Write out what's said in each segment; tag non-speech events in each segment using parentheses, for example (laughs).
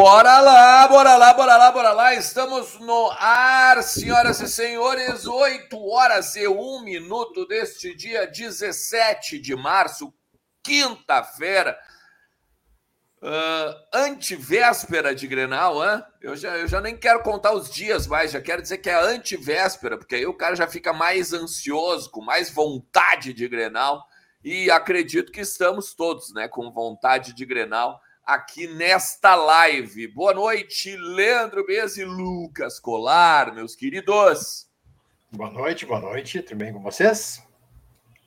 Bora lá, bora lá, bora lá, bora lá. Estamos no ar, senhoras e senhores. 8 horas e 1 minuto deste dia 17 de março, quinta-feira. Uh, antivéspera de Grenal, hein? Eu já, eu já nem quero contar os dias mais, já quero dizer que é antivéspera, porque aí o cara já fica mais ansioso, com mais vontade de Grenal. E acredito que estamos todos, né, com vontade de Grenal aqui nesta live. Boa noite, Leandro Bez e Lucas Colar, meus queridos. Boa noite, boa noite, tudo bem com vocês?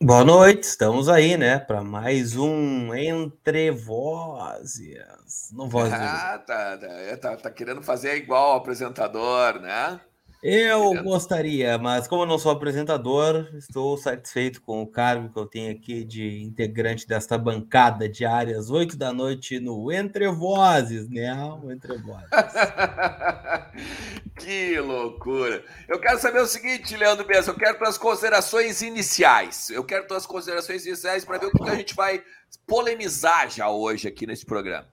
Boa noite, estamos aí, né, para mais um Entre Vozes. No Voz (laughs) ah, tá, tá, é, tá, tá querendo fazer igual o apresentador, né? Eu gostaria, mas como eu não sou apresentador, estou satisfeito com o cargo que eu tenho aqui de integrante desta bancada diária às oito da noite no Entre Vozes, né? O Entre Vozes. (laughs) que loucura! Eu quero saber o seguinte, Leandro Bessa, eu quero tuas considerações iniciais. Eu quero tuas considerações iniciais para ver o que a gente vai polemizar já hoje aqui nesse programa.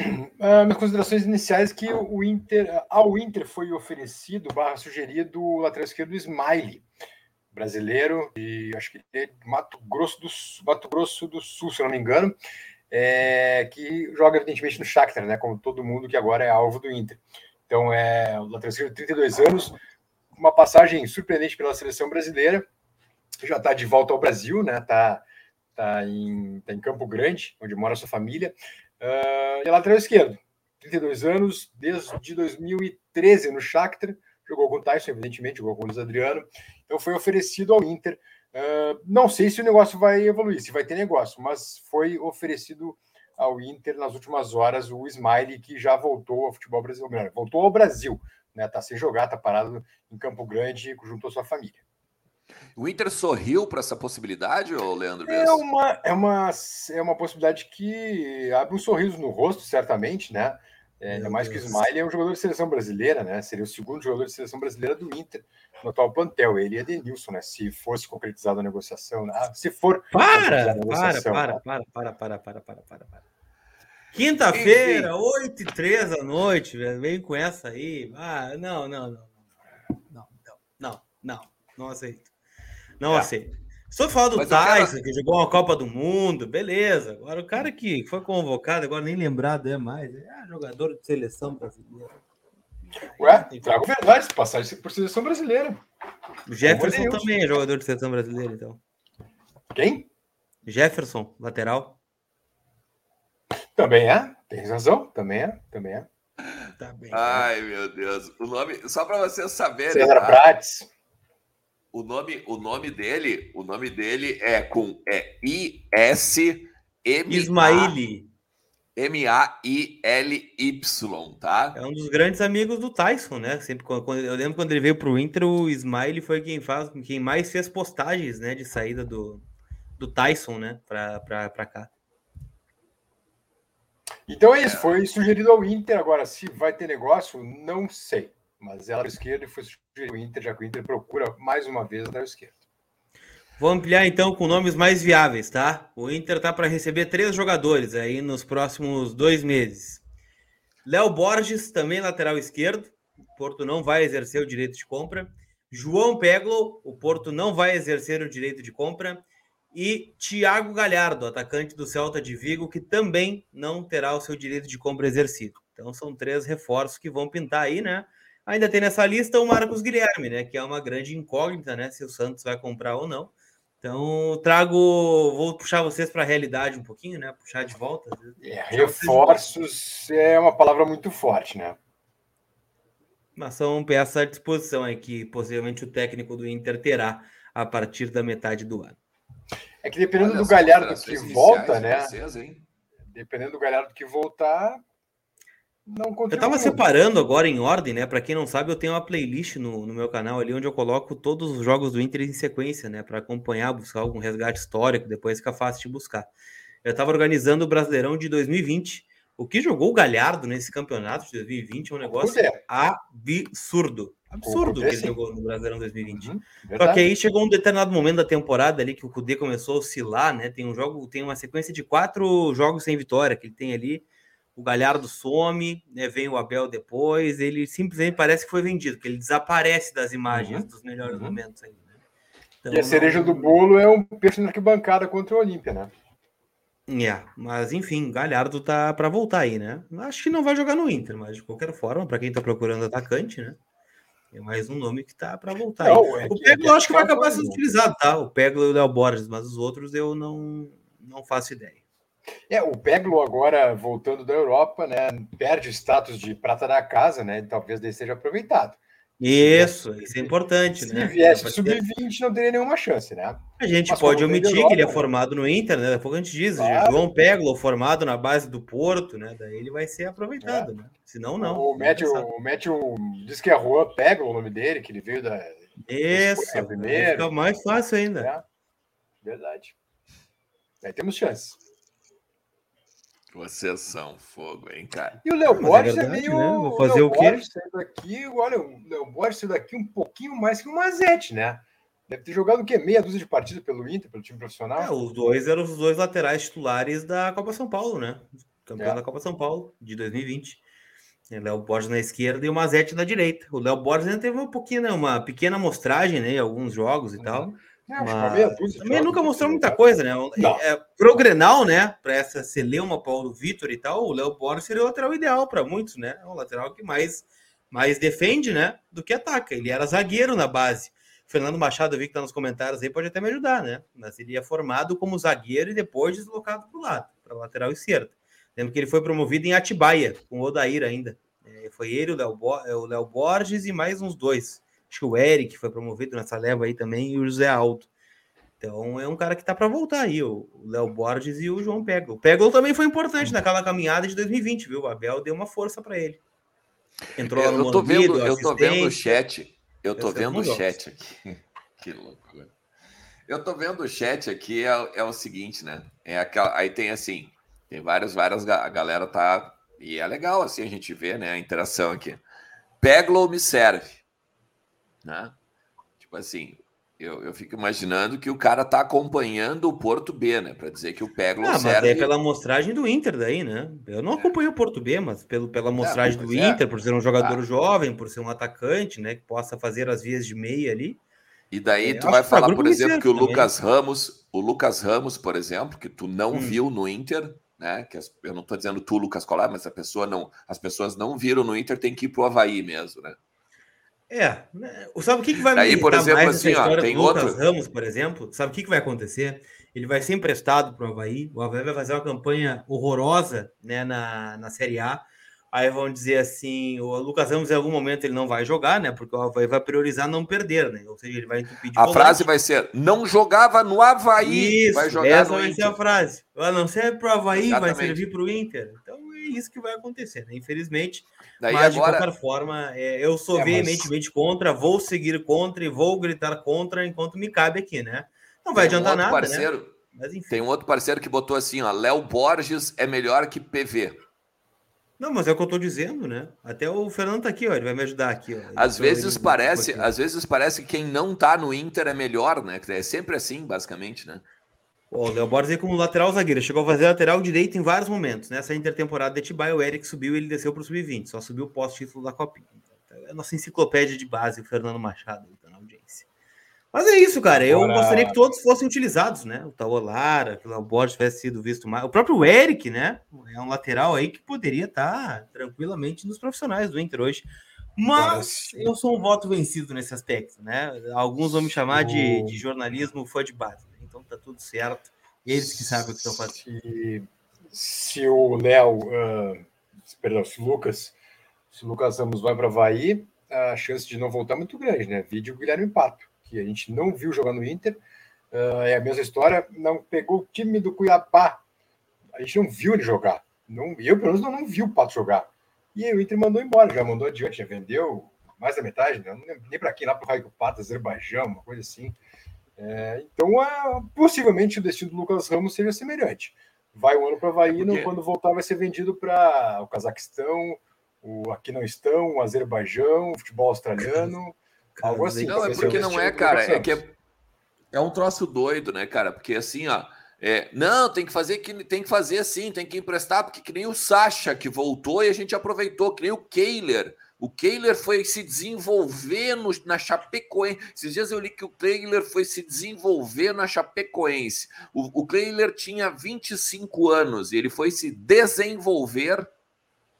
Uh, minhas considerações iniciais que o Inter, ao Inter foi oferecido, barra sugerido, o lateral esquerdo Smiley, brasileiro, e acho que é Mato Grosso do, Mato Grosso do Sul, se não me engano, é, que joga evidentemente no Shakhtar, né, como todo mundo que agora é alvo do Inter. Então é o lateral esquerdo, 32 anos, uma passagem surpreendente pela seleção brasileira, já está de volta ao Brasil, né, está tá em, tá em Campo Grande, onde mora sua família, Uh, lateral esquerdo, 32 anos, desde 2013 no Shakhtar, jogou com o Tyson, evidentemente, jogou com o Luiz Adriano, então foi oferecido ao Inter. Uh, não sei se o negócio vai evoluir, se vai ter negócio, mas foi oferecido ao Inter nas últimas horas o Smiley, que já voltou ao futebol brasileiro, voltou ao Brasil, né? Tá sem jogar, tá parado em Campo Grande junto à sua família. O Inter sorriu para essa possibilidade, ou Leandro? É uma, é, uma, é uma possibilidade que abre um sorriso no rosto, certamente, né? É, ainda mais Deus. que o Smiley é um jogador de seleção brasileira, né? Seria o segundo jogador de seleção brasileira do Inter no atual plantel. Ele é Denilson, né? Se fosse concretizada a negociação, né? ah, se for. Para, para, para, né? para, para, para, para, para, para, para. Quinta-feira, 8 e 3 da noite, velho. Vem com essa aí. Ah, não, não, não. Não, não, não, não, não aceito. Não é. aceito. Só falar do Mas Tyson, quero... que jogou uma Copa do Mundo, beleza. Agora, o cara que foi convocado, agora nem lembrado é mais. É jogador de seleção brasileira. Ué, trago verdade, passagem por seleção brasileira. O Jefferson também é jogador de seleção brasileira, então. Quem? Jefferson, lateral. Também é, tem razão, também é, também é. Tá bem, Ai, né? meu Deus. O nome, só para vocês saberem. César tá? Prates o nome, o nome dele, o nome dele é com é I S M Ismaili. M A I L Y, tá? É um dos grandes amigos do Tyson, né? Sempre quando, eu lembro quando ele veio para o Inter, o Smiley foi quem faz, quem mais fez postagens, né, de saída do, do Tyson, né, para cá. Então é isso, foi sugerido ao Inter. Agora, se vai ter negócio, não sei mas ela esquerda e foi sugerido o Inter, já que o Inter procura mais uma vez a esquerda. Vou ampliar então com nomes mais viáveis, tá? O Inter tá para receber três jogadores aí nos próximos dois meses. Léo Borges, também lateral esquerdo. O Porto não vai exercer o direito de compra. João Peglo, o Porto não vai exercer o direito de compra. E Thiago Galhardo, atacante do Celta de Vigo, que também não terá o seu direito de compra exercido. Então são três reforços que vão pintar aí, né? Ainda tem nessa lista o Marcos Guilherme, né? Que é uma grande incógnita, né? Se o Santos vai comprar ou não. Então, trago. Vou puxar vocês para a realidade um pouquinho, né? Puxar de volta. É, reforços é uma palavra muito forte, né? Mas são peças à disposição aí que possivelmente o técnico do Inter terá a partir da metade do ano. É que dependendo Olha, do Galhardo que volta, né? Vocês, dependendo do Galhardo que voltar, não eu tava separando agora em ordem, né? Para quem não sabe, eu tenho uma playlist no, no meu canal ali onde eu coloco todos os jogos do Inter em sequência, né? Para acompanhar, buscar algum resgate histórico, depois fica fácil de buscar. Eu tava organizando o Brasileirão de 2020. O que jogou o Galhardo nesse campeonato de 2020 é um negócio absurdo. Absurdo que ele jogou no Brasileirão 2020. Uhum, Só que aí chegou um determinado momento da temporada ali que o Cudê começou a oscilar, né? Tem um jogo, tem uma sequência de quatro jogos sem vitória que ele tem ali o Galhardo some, né, vem o Abel depois, ele simplesmente parece que foi vendido, que ele desaparece das imagens uhum. dos melhores uhum. momentos aí. Né? Então, e a cereja não... do bolo é um peixe na arquibancada contra o Olímpia, né? É, mas enfim, Galhardo tá para voltar aí, né? Acho que não vai jogar no Inter, mas de qualquer forma, para quem tá procurando atacante, né? É mais um nome que tá para voltar. Não, é o Peglo eu acho que vai acabar sendo utilizado, tá? O Peglo e o Léo Borges, mas os outros eu não, não faço ideia. É, o Peglo agora voltando da Europa, né? Perde o status de prata da casa, né? Talvez ele seja aproveitado. Isso, isso é importante, se né? Se viesse sub-20, não teria nenhuma chance, né? A gente Mas pode omitir Europa, que ele é formado no Inter, né? Daqui a a gente diz, claro. João Peglo, formado na base do Porto, né? Daí ele vai ser aproveitado, é. né? Senão, não. O Matthew, o Matthew diz que é Juan Peglo o nome dele, que ele veio da. Isso, é primeiro. fica mais fácil ainda. É. Verdade. Aí temos chance. Vocês são fogo, hein, cara? E o Léo Borges é, é, meio. Né? Vou fazer o, o quê? Daqui, olha, o Léo Borges saiu daqui um pouquinho mais que o Mazete, né? Deve ter jogado o quê? Meia dúzia de partidas pelo Inter, pelo time profissional? É, os dois eram os dois laterais titulares da Copa São Paulo, né? Campeão é. da Copa São Paulo de 2020. Léo Borges na esquerda e o Mazete na direita. O Léo Borges ainda teve um pouquinho, né, uma pequena amostragem né, em alguns jogos e uhum. tal. É, mas... Também nunca mostrou muita coisa, né? É, pro Grenal, né? Para essa Celeuma, Paulo Vitor e tal, o Léo Borges seria o lateral ideal para muitos, né? É o lateral que mais, mais defende, né? Do que ataca. Ele era zagueiro na base. Fernando Machado, eu vi que tá nos comentários aí, pode até me ajudar, né? Mas ele é formado como zagueiro e depois deslocado para o lado, para lateral esquerdo. Lembro que ele foi promovido em Atibaia, com o Odair ainda. É, foi ele, o o Léo Borges e mais uns dois acho que o Eric foi promovido nessa leva aí também, e o José Aldo. Então é um cara que tá para voltar aí, o Léo Borges e o João Peglo. O Peglo também foi importante naquela caminhada de 2020, viu? O Abel deu uma força para ele. Entrou lá no eu tô vendo, Eu tô vendo o chat. Eu tô vendo o chat aqui. (laughs) que loucura. Eu tô vendo o chat aqui, é, é o seguinte, né? É aquela, aí tem assim, tem várias, várias, a galera tá. E é legal assim a gente ver, né? A interação aqui. Peglo me serve né? Tipo assim, eu, eu fico imaginando que o cara tá acompanhando o Porto B, né? Para dizer que o Peglo ah, serve... mas é pela amostragem do Inter daí, né? Eu não acompanho o Porto B, mas pelo, pela amostragem é, do é. Inter, por ser um jogador ah. jovem, por ser um atacante, né? Que possa fazer as vias de meia ali. E daí é, tu vai falar, por exemplo, que o também. Lucas Ramos, o Lucas Ramos, por exemplo, que tu não hum. viu no Inter, né? Que as, eu não estou dizendo tu, Lucas Colar, mas a pessoa não, as pessoas não viram no Inter, tem que ir pro Havaí mesmo, né? É, né, sabe o que, que vai Aí, por exemplo, assim, ó, tem outro. Lucas Ramos, por exemplo, sabe o que, que vai acontecer? Ele vai ser emprestado para o Havaí, o Havaí vai fazer uma campanha horrorosa né, na, na Série A. Aí vão dizer assim: o Lucas Ramos em algum momento ele não vai jogar, né? Porque o Havaí vai priorizar não perder, né? Ou seja, ele vai entupir de A volante. frase vai ser: não jogava no Havaí, isso, vai jogar essa vai ser a frase. Não serve para o Havaí, Exatamente. vai servir para o Inter. Então é isso que vai acontecer, né? Infelizmente, Daí Mas, agora... de qualquer forma, é, eu sou é, veementemente mas... contra, vou seguir contra e vou gritar contra enquanto me cabe aqui, né? Não vai tem adiantar um nada, né? parceiro, né? Mas, Tem um outro parceiro que botou assim, ó, Léo Borges é melhor que PV. Não, mas é o que eu tô dizendo, né? Até o Fernando tá aqui, ó, ele vai me ajudar aqui, ó. Às vezes parece, às vezes parece que quem não tá no Inter é melhor, né? É sempre assim, basicamente, né? O Léo Borges aí como lateral zagueiro, chegou a fazer lateral direito em vários momentos. Nessa intertemporada de Etibaia, o Eric subiu e ele desceu para o sub-20, só subiu o pós-título da Copinha. É a nossa enciclopédia de base, o Fernando Machado, tá na audiência. Mas é isso, cara. Eu Agora... gostaria que todos fossem utilizados, né? O Taolara, que o Léo Borges tivesse sido visto mais. O próprio Eric, né? É um lateral aí que poderia estar tá tranquilamente nos profissionais do Inter hoje. Mas eu sou um voto vencido nesse aspecto, né? Alguns vão me chamar de, de jornalismo fã de base então tá tudo certo. Eles que sabem o que estão fazendo. Se, o Léo, uh, perdão, se o Lucas, se o Lucas Ramos vai para Havaí, a chance de não voltar é muito grande, né? Vídeo Guilherme Pato, que a gente não viu jogar no Inter. Uh, é a mesma história, não pegou o time do Cuiabá. A gente não viu ele jogar. Não, eu, pelo menos, não, não vi o Pato jogar. E aí o Inter mandou embora, já mandou adiante, já vendeu mais da metade, né? nem para quem, lá para o Pato, Azerbaijão, uma coisa assim. É, então, é, possivelmente o destino do Lucas Ramos seja semelhante. Vai um ano para Havaí, porque... quando voltar vai ser vendido para o Cazaquistão, o Aquinão, o Azerbaijão, o futebol australiano, (laughs) algo assim. Não, é porque não é, cara, é que é, é um troço doido, né, cara? Porque assim, ó, É, não, tem que fazer que tem que fazer assim, tem que emprestar, porque que nem o Sacha que voltou e a gente aproveitou, que nem o Kehler. O Kehler foi se desenvolver no, na Chapecoense. Esses dias eu li que o Kehler foi se desenvolver na Chapecoense. O, o Kehler tinha 25 anos e ele foi se desenvolver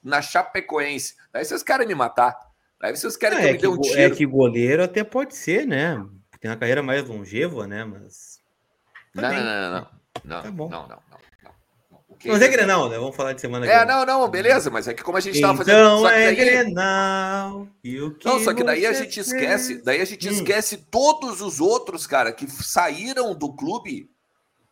na Chapecoense. Daí vocês querem me matar. Daí vocês querem é, que eu é me dê um tiro. É que goleiro até pode ser, né? Tem uma carreira mais longeva, né? Mas. Não, não, não, não. Não, Tá bom. não, não, não. Não. O Mas é Grenal, né? Vamos falar de semana É, Grenal. não, não, beleza, mas é que como a gente estava Então fazendo. Que é daí, Grenal. E o que não, só que daí a gente esquece, fez? daí a gente Hum. esquece todos os outros, cara, que saíram do clube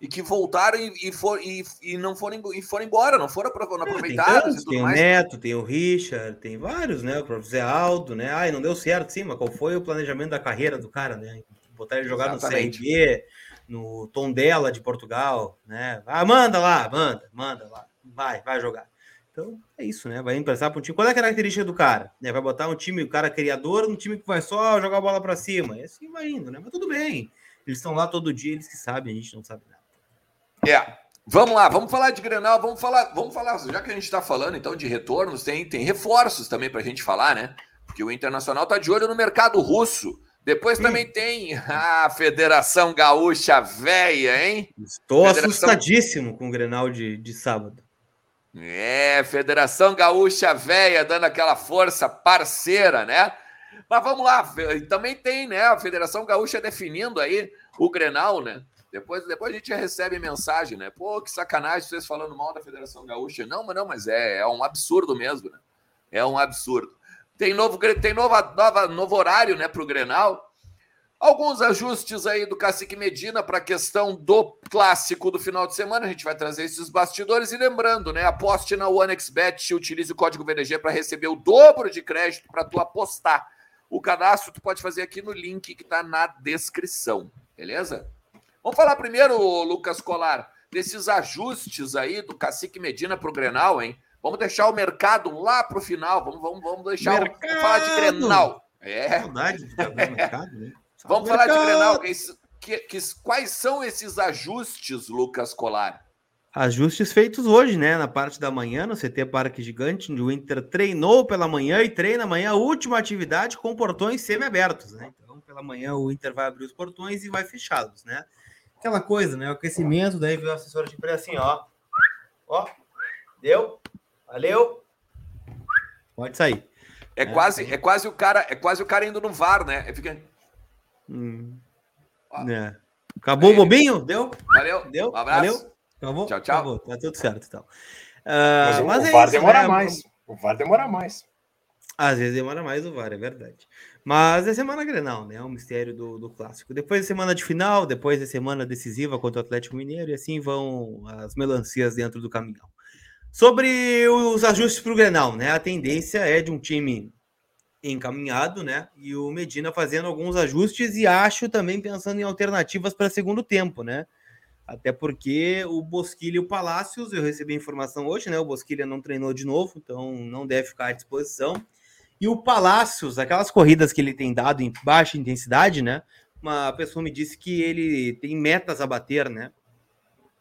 e que voltaram e, e, for, e, e não foram, e foram embora, não foram apro- não É, tem, aproveitados e tem o. Neto, tem o Richard, tem vários, né? O próprio Zé Aldo, né? Ai, não deu certo, sim, mas qual foi o planejamento da carreira do cara, né? Botar ele jogar Exatamente. no CRB, no Tondela de Portugal, né? Ah, manda lá, manda, manda lá. Vai, vai jogar. Então, é isso, né? Vai emprestar para um time. Qual é a característica do cara? Né? Vai botar um time, o cara criador, um time que vai só jogar a bola para cima. E assim vai indo, né? Mas tudo bem. Eles estão lá todo dia, eles que sabem, a gente não sabe nada. É. Vamos lá, vamos falar de Grenal, vamos falar, vamos falar, já que a gente está falando então de retornos, tem, tem reforços também para a gente falar, né? Porque o Internacional tá de olho no mercado russo. Depois também tem a Federação Gaúcha Véia, hein? Estou Federação- assustadíssimo com o Grenal de, de sábado. É, Federação Gaúcha Véia dando aquela força parceira, né? Mas vamos lá, também tem, né? A Federação Gaúcha definindo aí o Grenal, né? Depois, depois a gente recebe mensagem, né? Pô, que sacanagem vocês falando mal da Federação Gaúcha. Não, mas não, mas é, é um absurdo mesmo, né? É um absurdo. Tem novo, tem nova, nova, novo horário, né, para o Grenal. Alguns ajustes aí do Cacique Medina para a questão do clássico do final de semana. A gente vai trazer esses bastidores. E lembrando, né? Aposte na OneXBet utilize o código VDG para receber o dobro de crédito para tu apostar. O cadastro tu pode fazer aqui no link que está na descrição, beleza? Vamos falar primeiro, Lucas Colar, desses ajustes aí do Cacique Medina para o Grenal, hein? Vamos deixar o mercado lá para o final. Vamos, vamos, vamos deixar. o- Vamos falar de Mercado! Grenal. É. Saudade Mercado, né? (laughs) Vamos falar de Mercado! Grenal. Que- que- quais são esses ajustes, Lucas Colar? Ajustes feitos hoje, né? Na parte da manhã, no CT Parque Gigante, onde o Inter treinou pela manhã e treina amanhã a última atividade com portões semi-abertos, né? Então, pela manhã, o Inter vai abrir os portões e vai fechá-los, né? Aquela coisa, né? O aquecimento, daí veio o assessor de imprensa assim, ó. Ó, deu, valeu. Pode sair. É, É, quase, é quase o cara, é quase o cara indo no VAR, né? É, Fica, Hum, é. Acabou o Aí. bobinho? Deu? valeu, Deu? um abraço. Valeu? Acabou? Tchau, tchau. Acabou, tá tudo certo, então. Ah, Mas, o- mas o é VAR isso, demora né? mais. O VAR demora mais. Às vezes demora mais o VAR, é verdade. Mas é semana Grenal, né? É um mistério do, do clássico. Depois é semana de final, depois é semana decisiva contra o Atlético Mineiro, e assim vão as melancias dentro do caminhão. Sobre os ajustes para o Grenal, né? A tendência é de um time encaminhado, né? E o Medina fazendo alguns ajustes e acho também pensando em alternativas para segundo tempo, né? Até porque o Bosquilha e o Palácios, eu recebi informação hoje, né? O Bosquilha não treinou de novo, então não deve ficar à disposição. E o Palácios, aquelas corridas que ele tem dado em baixa intensidade, né? Uma pessoa me disse que ele tem metas a bater, né?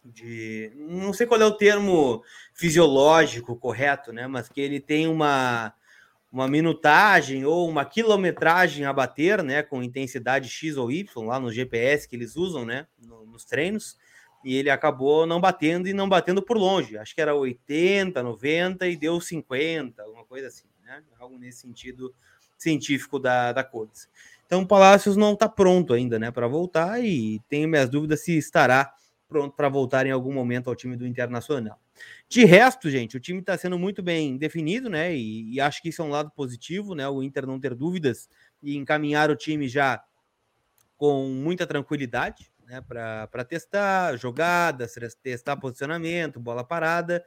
De não sei qual é o termo fisiológico correto, né? Mas que ele tem uma uma minutagem ou uma quilometragem a bater, né, com intensidade X ou Y lá no GPS que eles usam, né, no- nos treinos, e ele acabou não batendo e não batendo por longe. Acho que era 80, 90 e deu 50, alguma coisa assim, né? Algo nesse sentido científico da, da coisa. Então, o Palácios não está pronto ainda, né, para voltar e tenho minhas dúvidas se estará pronto para voltar em algum momento ao time do Internacional. De resto, gente, o time está sendo muito bem definido, né? E, e acho que isso é um lado positivo, né? O Inter não ter dúvidas e encaminhar o time já com muita tranquilidade, né? Para testar jogadas, testar posicionamento, bola parada,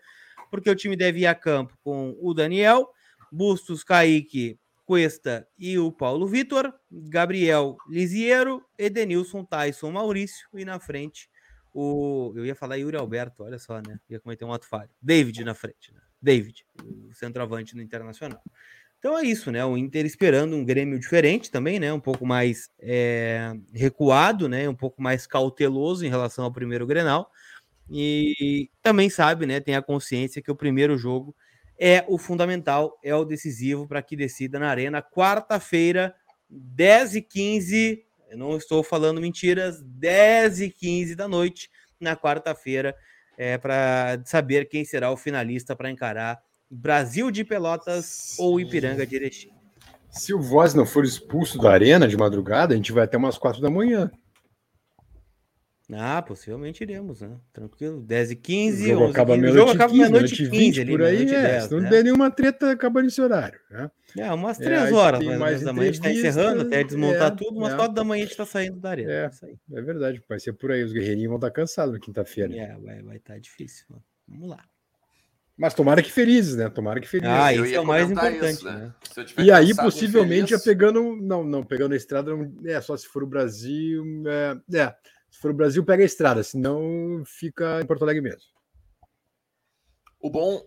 porque o time deve ir a campo com o Daniel, Bustos, Kaique, Cuesta e o Paulo Vitor, Gabriel Lisiero, Edenilson, Tyson, Maurício e na frente o. Eu ia falar Yuri Alberto, olha só, né? Ia cometer um ato falho. David na frente, né? David, o centroavante no Internacional. Então é isso, né? O Inter esperando um Grêmio diferente também, né? Um pouco mais é, recuado, né? Um pouco mais cauteloso em relação ao primeiro Grenal, E também sabe, né? Tem a consciência que o primeiro jogo é o fundamental, é o decisivo para que decida na Arena. Quarta-feira, 10 e 15 eu não estou falando mentiras, 10 e 15 da noite, na quarta-feira, é, para saber quem será o finalista para encarar Brasil de Pelotas ou Ipiranga de Erechim. Se o Voz não for expulso da arena de madrugada, a gente vai até umas quatro da manhã. Ah, possivelmente iremos, né? Tranquilo. 10 e 15, o jogo 11 acaba meia-noite acaba 15, meia-noite 15, 15 ali, por aí, é, 10, se não né? der nenhuma treta, acaba nesse horário. Né? É, umas É, 3 aí horas, mais mais da manhã, a gente tá encerrando até desmontar é, tudo, umas é. 4 da manhã a gente tá saindo da arena. É. Isso aí. É verdade, vai ser por aí. Os guerreirinhos vão estar cansados na quinta-feira. É, vai estar vai tá difícil. mano. Vamos lá. Mas tomara que felizes, né? Tomara que felizes. Ah, isso é o mais importante, isso, né? Se eu tiver E aí, possivelmente, já pegando. Não, não, pegando a estrada, não- é só se for o Brasil. É, é, for o Brasil, pega a estrada, senão fica em Porto Alegre mesmo. O bom,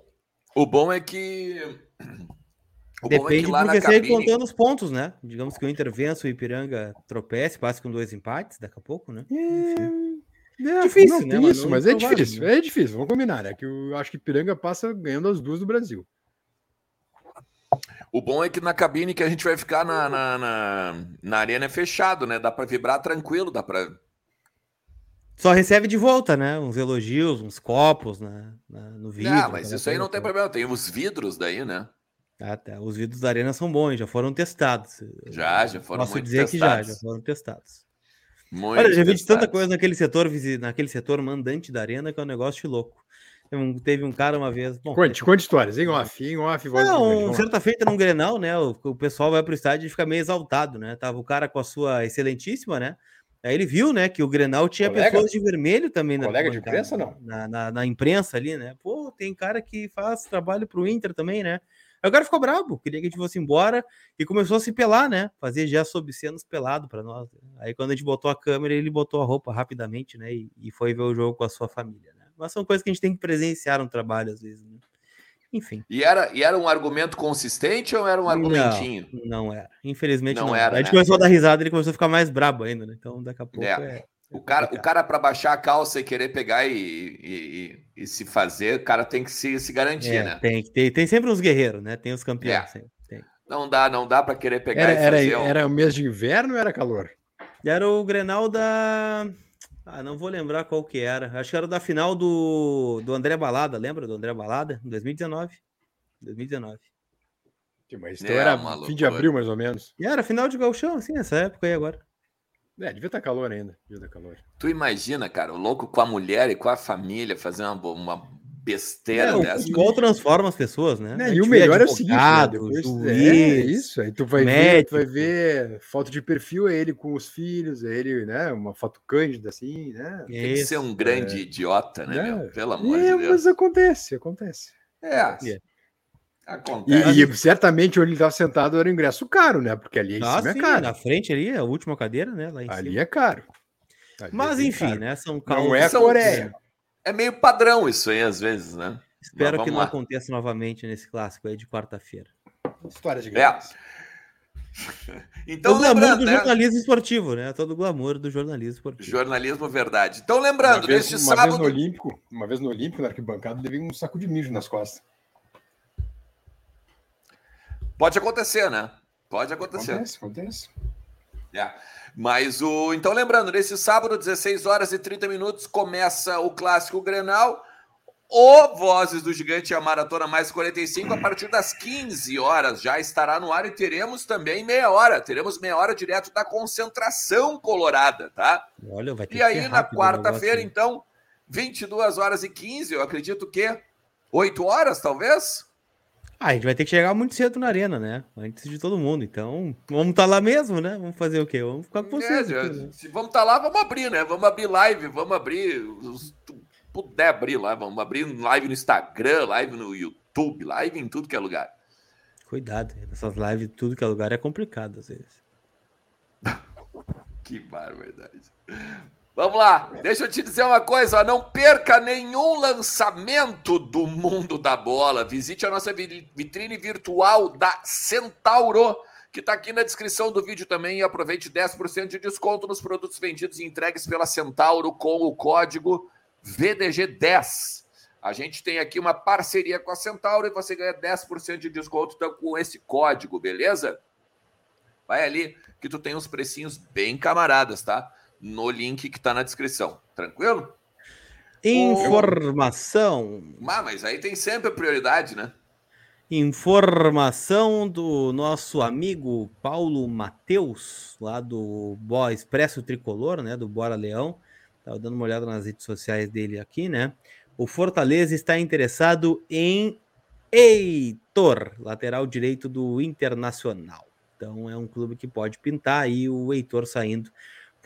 o bom é que. O é Depende que lá do na que você cabine. contando os pontos, né? Digamos que o Inter vença, o Ipiranga tropece, passe com dois empates daqui a pouco, né? Enfim. É, Difícil, não, né, tem mas Isso, não mas é difícil, né? é difícil, vamos combinar, né? Que eu acho que Piranga passa ganhando as duas do Brasil. O bom é que na cabine que a gente vai ficar na, na, na, na arena é fechado, né? Dá pra vibrar tranquilo, dá pra. Só recebe de volta, né? Uns elogios, uns copos né? no vídeo. ah, mas isso aí não tem toda. problema. Tem os vidros daí, né? Ah, tá. Os vidros da arena são bons, já foram testados. Já, já foram Posso muito dizer que já, testados. já foram testados. Muito Olha, já vi de tanta testados. coisa naquele setor, naquele setor mandante da arena que é um negócio de louco. Teve um, cara uma vez. Bom, Conte, conte histórias, em off, em off, voz Não, um, certa feita num Grenal, né? O, o pessoal vai pro estádio e fica meio exaltado, né? Tava o cara com a sua excelentíssima, né? Aí ele viu, né, que o Grenal tinha Colega? pessoas de vermelho também na Colega de bancada, imprensa, não? Na, na, na imprensa ali, né? Pô, tem cara que faz trabalho pro Inter também, né? Aí o cara ficou brabo, queria que a gente fosse embora e começou a se pelar, né? Fazer já sob cenos pelado para nós. Aí quando a gente botou a câmera, ele botou a roupa rapidamente, né? E, e foi ver o jogo com a sua família, né? Mas são coisas que a gente tem que presenciar no trabalho às vezes, né? Enfim. E era, e era um argumento consistente ou era um argumentinho? Não, não era. Infelizmente Não não, era, A gente né? começou a dar risada, ele começou a ficar mais brabo ainda, né? Então daqui a pouco É. é. O cara, o cara para baixar a calça e querer pegar e, e, e- e se fazer, o cara tem que se, se garantir, é, né? tem, que ter- tem sempre os guerreiros, né? Tem os campeões. É. sempre, tem. Não dá, não dá para querer pegar Era, e era, fazer. um- era o mês de inverno ou era calor? Era o Grenal da. Ah, não vou lembrar qual que era. Acho que era da final do, do André Balada, lembra do André Balada? Em 2019. 2019. Mas então É, era fim de abril, mais ou menos. E era final de gauchão, assim, nessa época aí agora. É, devia estar calor ainda. Devia estar calor. Tu imagina, cara, o louco com a mulher e com a família fazer uma, uma besteira É, o dessa. futebol transforma as pessoas, né? Né, A E o melhor é o seguinte, né, depois, é juiz, isso, aí tu vai ver, tu vai ver foto de perfil, é ele com os filhos, é ele, né, uma foto cândida assim, né? Tem que ser um grande idiota, né, Né? meu? Pelo amor É, de Deus. mas acontece, acontece. É. É. Acontece. E, e certamente onde ele estava sentado era um ingresso caro, né? Porque ali em Ah, cima sim, é caro. na frente ali, a última cadeira, né? Lá em Ali cima. é caro. Ali Mas é enfim, caro. né? São Não causas. é São- Coreia. É meio padrão isso aí, às vezes, né? Espero que não lá. aconteça novamente nesse clássico aí de quarta-feira. História de É. grandes. (laughs) Então, Todo o glamour do né? jornalismo esportivo, né? Todo o glamour do jornalismo esportivo. Jornalismo verdade. Então, Uma lembrando, vez, neste uma vez sábado. no Olímpico, uma vez no Olímpico, na arquibancada, levei um saco de mijo nas costas. Pode acontecer, né? Pode acontecer. Acontece, acontece. É. Mas o. Então, lembrando, nesse sábado, 16 horas e 30 minutos, começa o clássico Grenal. O Vozes do Gigante, a Maratona Mais 45, a partir das 15 horas já estará no ar e teremos também meia hora. Teremos meia hora direto da concentração colorada, tá? Olha, vai ter E aí, na quarta-feira, então, 22 horas e 15, eu acredito que 8 horas, talvez? Ah, a gente vai ter que chegar muito cedo na arena, né? Antes de todo mundo. Então, vamos estar lá mesmo, né? Vamos fazer o quê? Vamos ficar com vocês. É, né? se vamos estar lá, vamos abrir, né? Vamos abrir live, vamos abrir. tu puder abrir lá, vamos abrir live no Instagram, live no YouTube, live em tudo que é lugar. Cuidado, essas lives, tudo que é lugar é complicado às vezes. (laughs) Que barbaridade. Vamos lá, deixa eu te dizer uma coisa, não perca nenhum lançamento do mundo da bola. Visite a nossa vi- vitrine virtual da Centauro, que está aqui na descrição do vídeo também, e aproveite 10% de desconto nos produtos vendidos e entregues pela Centauro com o código VDG 10. A gente tem aqui uma parceria com a Centauro e você ganha 10% de desconto então, com esse código, beleza? Vai ali que tu tem uns precinhos bem camaradas, tá? No link que tá na descrição. Tranquilo? Informação. Ah, mas aí tem sempre a prioridade, né? Informação do nosso amigo Paulo Mateus, lá do Boa Expresso Tricolor, né? Do Bora Leão. Estava dando uma olhada nas redes sociais dele aqui, né? O Fortaleza está interessado em Heitor, lateral direito do Internacional. Então é um clube que pode pintar aí o Heitor saindo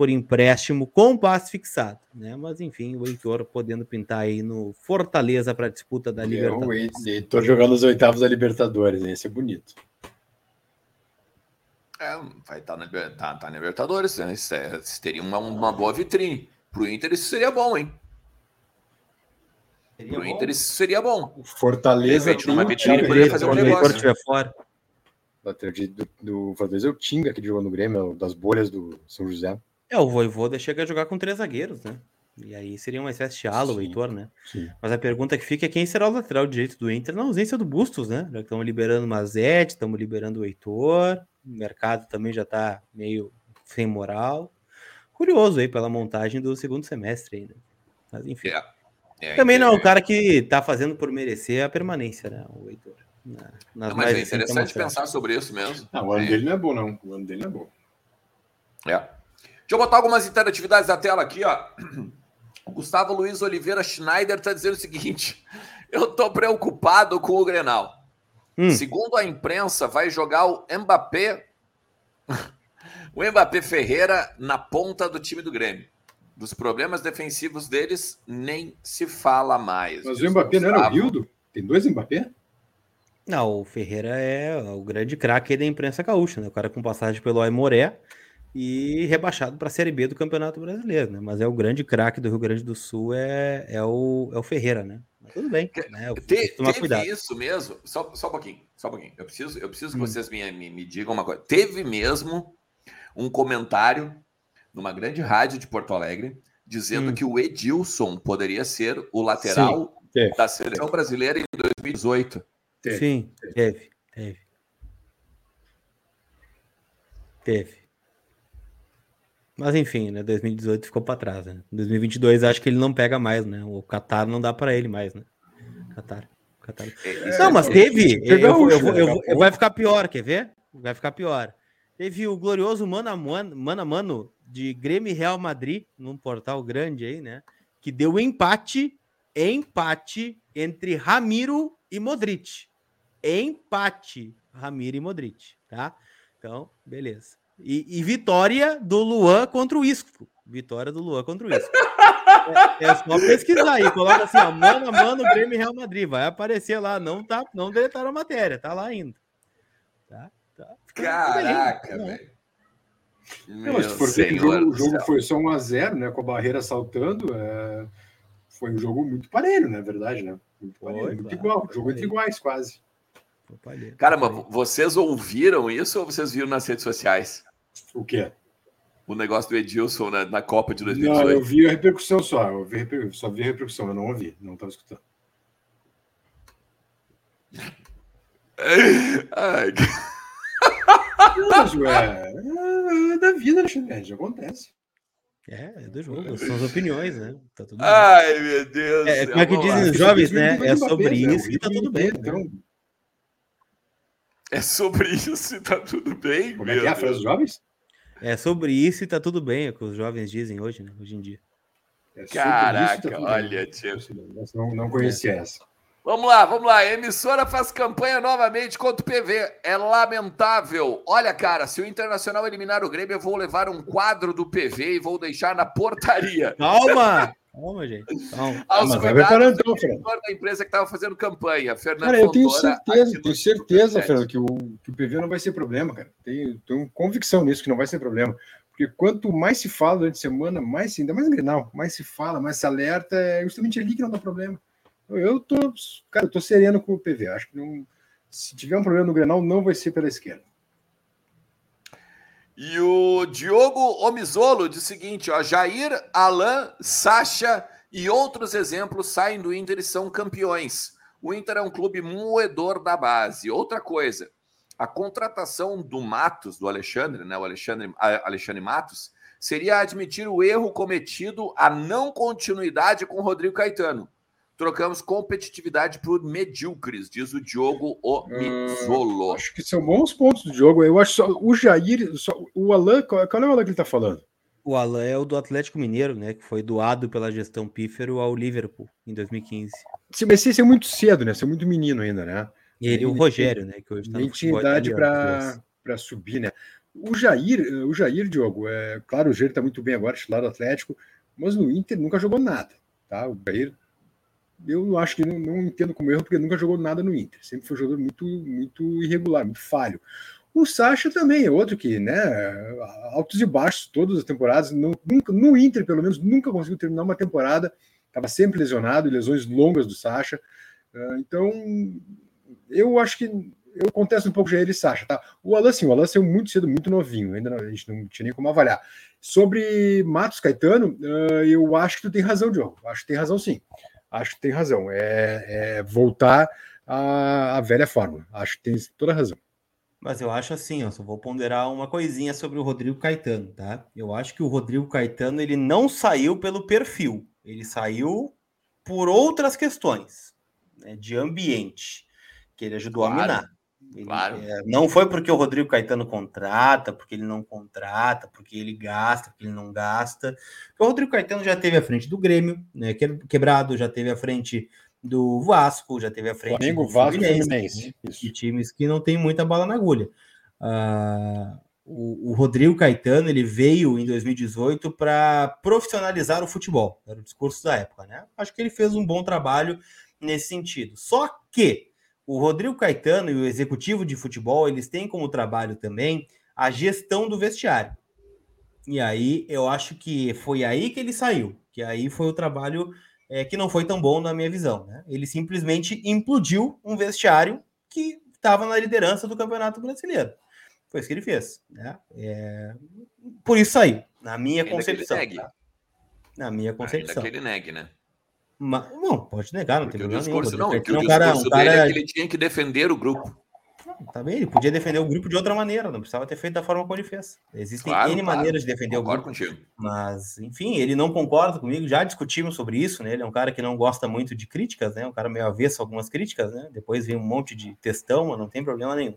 por empréstimo com passe fixado, né? Mas enfim, o Heitor podendo pintar aí no Fortaleza para a disputa da Libertadores. O Heitor jogando os oitavos da Libertadores, esse é bonito. É, vai estar tá na, tá, tá na Libertadores, né? Isso, é, isso teria uma, uma boa vitrine. Para o Inter isso seria bom, hein? Para o Inter isso seria bom. O Fortaleza tem uma vitrine poderia fazer um negócio. Né? fora. Do, do Fortaleza é o Tinga que jogou no Grêmio, das bolhas do São José. É, o Voivoda chega a jogar com três zagueiros, né? E aí seria uma espécie de ala, o Heitor, né? Sim. Mas a pergunta que fica é quem será o lateral direito do Inter na ausência do Bustos, né? Já estamos liberando o Mazete, estamos liberando o Heitor, o mercado também já está meio sem moral. Curioso aí pela montagem do segundo semestre ainda. Mas enfim. É. É, também não é o cara que está fazendo por merecer a permanência, né? O Heitor. Na, não, mas é interessante pensar sobre isso mesmo. Não, o ano é. dele não é bom, não. O ano dele não é bom. É. Deixa eu botar algumas interatividades na tela aqui, ó. O (clears throat) Gustavo Luiz Oliveira Schneider está dizendo o seguinte: (laughs) eu estou preocupado com o Grenal. Hum. Segundo a imprensa, vai jogar o Mbappé, (laughs) o Mbappé Ferreira na ponta do time do Grêmio. Dos problemas defensivos deles, nem se fala mais. Mas o Mbappé não era o Rildo? Tem dois Mbappé? Não, o Ferreira é o grande craque da imprensa gaúcha, né? O cara com passagem pelo Aimoré e rebaixado para a Série B do Campeonato Brasileiro, né? Mas é o grande craque do Rio Grande do Sul é, é, o, é o Ferreira, né? Mas tudo bem, né? Te, teve cuidado. isso mesmo? Só, só um pouquinho, só um pouquinho. Eu preciso, eu preciso que hum. vocês me, me, me, digam uma coisa. Teve mesmo um comentário numa grande rádio de Porto Alegre dizendo hum. que o Edilson poderia ser o lateral Sim, da seleção brasileira em 2018. Teve. Sim, teve, teve. Teve. Mas enfim, né? 2018 ficou para trás, né? 2022 acho que ele não pega mais, né? O Qatar não dá para ele mais, né? Qatar. Qatar. É, não, mas teve. Eu, eu, eu, eu, eu, vai ficar pior, quer ver? Vai ficar pior. Teve o glorioso mano a mano, mano, a mano de Grêmio Real Madrid, num portal grande aí, né? Que deu empate, empate entre Ramiro e Modric. Empate, Ramiro e Modric, tá? Então, beleza. E, e, vitória do Luan contra o Isco. Vitória do Luan contra o Isco. é, é, só pesquisar aí. Coloca assim, ó, mano a mano, Grêmio e Real Madrid. Vai aparecer lá. Não, tá, não deletaram a matéria. Tá lá ainda. Tá? tá Caraca, velho. Não, se for ver, o jogo, o jogo foi só 1x0, né? Com a barreira saltando. É... Foi um jogo muito parelho, na né, verdade, né? Muito, parelho, foi, muito claro, igual. Jogo entre iguais, quase. Caramba, vocês ouviram isso ou vocês viram nas redes sociais? O quê? O negócio do Edilson na, na Copa de 2018. Não, eu vi a repercussão só. Eu vi, só vi a repercussão, eu não ouvi, não estava escutando. Ai. (laughs) Mas, ué, é da vida, Alexandre, acontece. É, é do jogo, são as opiniões, né? Tá tudo Ai, bem. meu Deus. É, como é que dizem os jovens, né? É sobre isso e tá tudo bem. Então, é sobre isso e tá tudo bem. Como é que é a frase dos jovens? É sobre isso e tá tudo bem, é o que os jovens dizem hoje, né? Hoje em dia. É Caraca, tá olha, tio. Não, não conhecia é. essa. Vamos lá, vamos lá. A emissora faz campanha novamente contra o PV. É lamentável. Olha, cara, se o Internacional eliminar o Grêmio, eu vou levar um quadro do PV e vou deixar na portaria. Calma! (laughs) Calma, gente. Calma. Aos ah, mas vai preparando, então, Fernando. da empresa que estava fazendo campanha, Fernando Cara, eu tenho certeza, tenho certeza, Fernando, que o, que o PV não vai ser problema, cara. Tenho, tenho convicção nisso, que não vai ser problema. Porque quanto mais se fala durante a semana, mais, ainda mais Grenal, mais se fala, mais se alerta, é justamente ali que não dá problema. Eu tô, cara, eu tô sereno com o PV. Acho que não, se tiver um problema no Grenal, não vai ser pela esquerda. E o Diogo Omizolo diz o seguinte: ó, Jair, Alain, Sacha E outros exemplos saem do Inter e são campeões. O Inter é um clube moedor da base. Outra coisa, a contratação do Matos, do Alexandre, né, o Alexandre, Alexandre Matos, seria admitir o erro cometido a não continuidade com o Rodrigo Caetano. Trocamos competitividade por medíocres, diz o Diogo o Mizzolo. Uh, acho que são bons pontos do jogo. Eu acho só o Jair, só, o Alan, qual, qual é o Alan que ele está falando? O Alan é o do Atlético Mineiro, né? Que foi doado pela gestão Pífero ao Liverpool em 2015. Sim, mas esse é muito cedo, né? Você é muito menino ainda, né? E ele, o Rogério, né? Que hoje tá nem tinha idade para subir, né? O Jair, o Jair, Diogo, é claro, o Jair está muito bem agora, titular do Atlético, mas no Inter nunca jogou nada, tá? O Jair, eu acho que não, não entendo como erro, porque nunca jogou nada no Inter. Sempre foi um jogador muito, muito irregular, muito falho. O Sacha também é outro que, né, altos e baixos todas as temporadas, não, nunca, no Inter, pelo menos, nunca conseguiu terminar uma temporada, estava sempre lesionado, lesões longas do Sacha. Ah, então, eu acho que eu contesto um pouco já ele e Sacha, tá? O Alan, sim, o Alan saiu muito cedo, muito novinho, ainda não, a gente não tinha nem como avaliar. Sobre Matos Caetano, uh, eu acho que tu tem razão, Diogo. Acho que tem razão, sim. Acho que tem razão. É, é voltar à, à velha forma. Acho que tem toda a razão. Mas eu acho assim, ó, só vou ponderar uma coisinha sobre o Rodrigo Caetano, tá? Eu acho que o Rodrigo Caetano ele não saiu pelo perfil, ele saiu por outras questões, né, de ambiente, que ele ajudou claro, a minar. Ele, claro. É, não foi porque o Rodrigo Caetano contrata, porque ele não contrata, porque ele gasta, porque ele não gasta. O Rodrigo Caetano já teve à frente do Grêmio, né, quebrado, já teve à frente do Vasco, já teve a frente Flamengo, do Vasco Fluminense, Fluminense. Né? de times que não tem muita bala na agulha. Uh, o, o, Rodrigo Caetano ele veio em 2018 para profissionalizar o futebol, era o discurso da época, né? Acho que ele fez um bom trabalho nesse sentido. Só que o Rodrigo Caetano e o executivo de futebol eles têm como trabalho também a gestão do vestiário. E aí eu acho que foi aí que ele saiu, que aí foi o trabalho é, que não foi tão bom na minha visão. Né? Ele simplesmente implodiu um vestiário que estava na liderança do Campeonato Brasileiro. Foi isso que ele fez. Né? É... Por isso saiu, na minha Ainda concepção. Tá? Na minha concepção. Ainda que ele negue, né? Mas, não, pode negar, não porque tem problema nenhum. Não, porque o discurso cara, um cara... dele é que ele tinha que defender o grupo. Tá bem, ele podia defender o grupo de outra maneira, não precisava ter feito da forma como ele fez. Existem claro, N claro. maneiras de defender Concordo o grupo. Contigo. Mas, enfim, ele não concorda comigo, já discutimos sobre isso, né? Ele é um cara que não gosta muito de críticas, né? Um cara meio avesso a algumas críticas, né? Depois vem um monte de textão, mas não tem problema nenhum.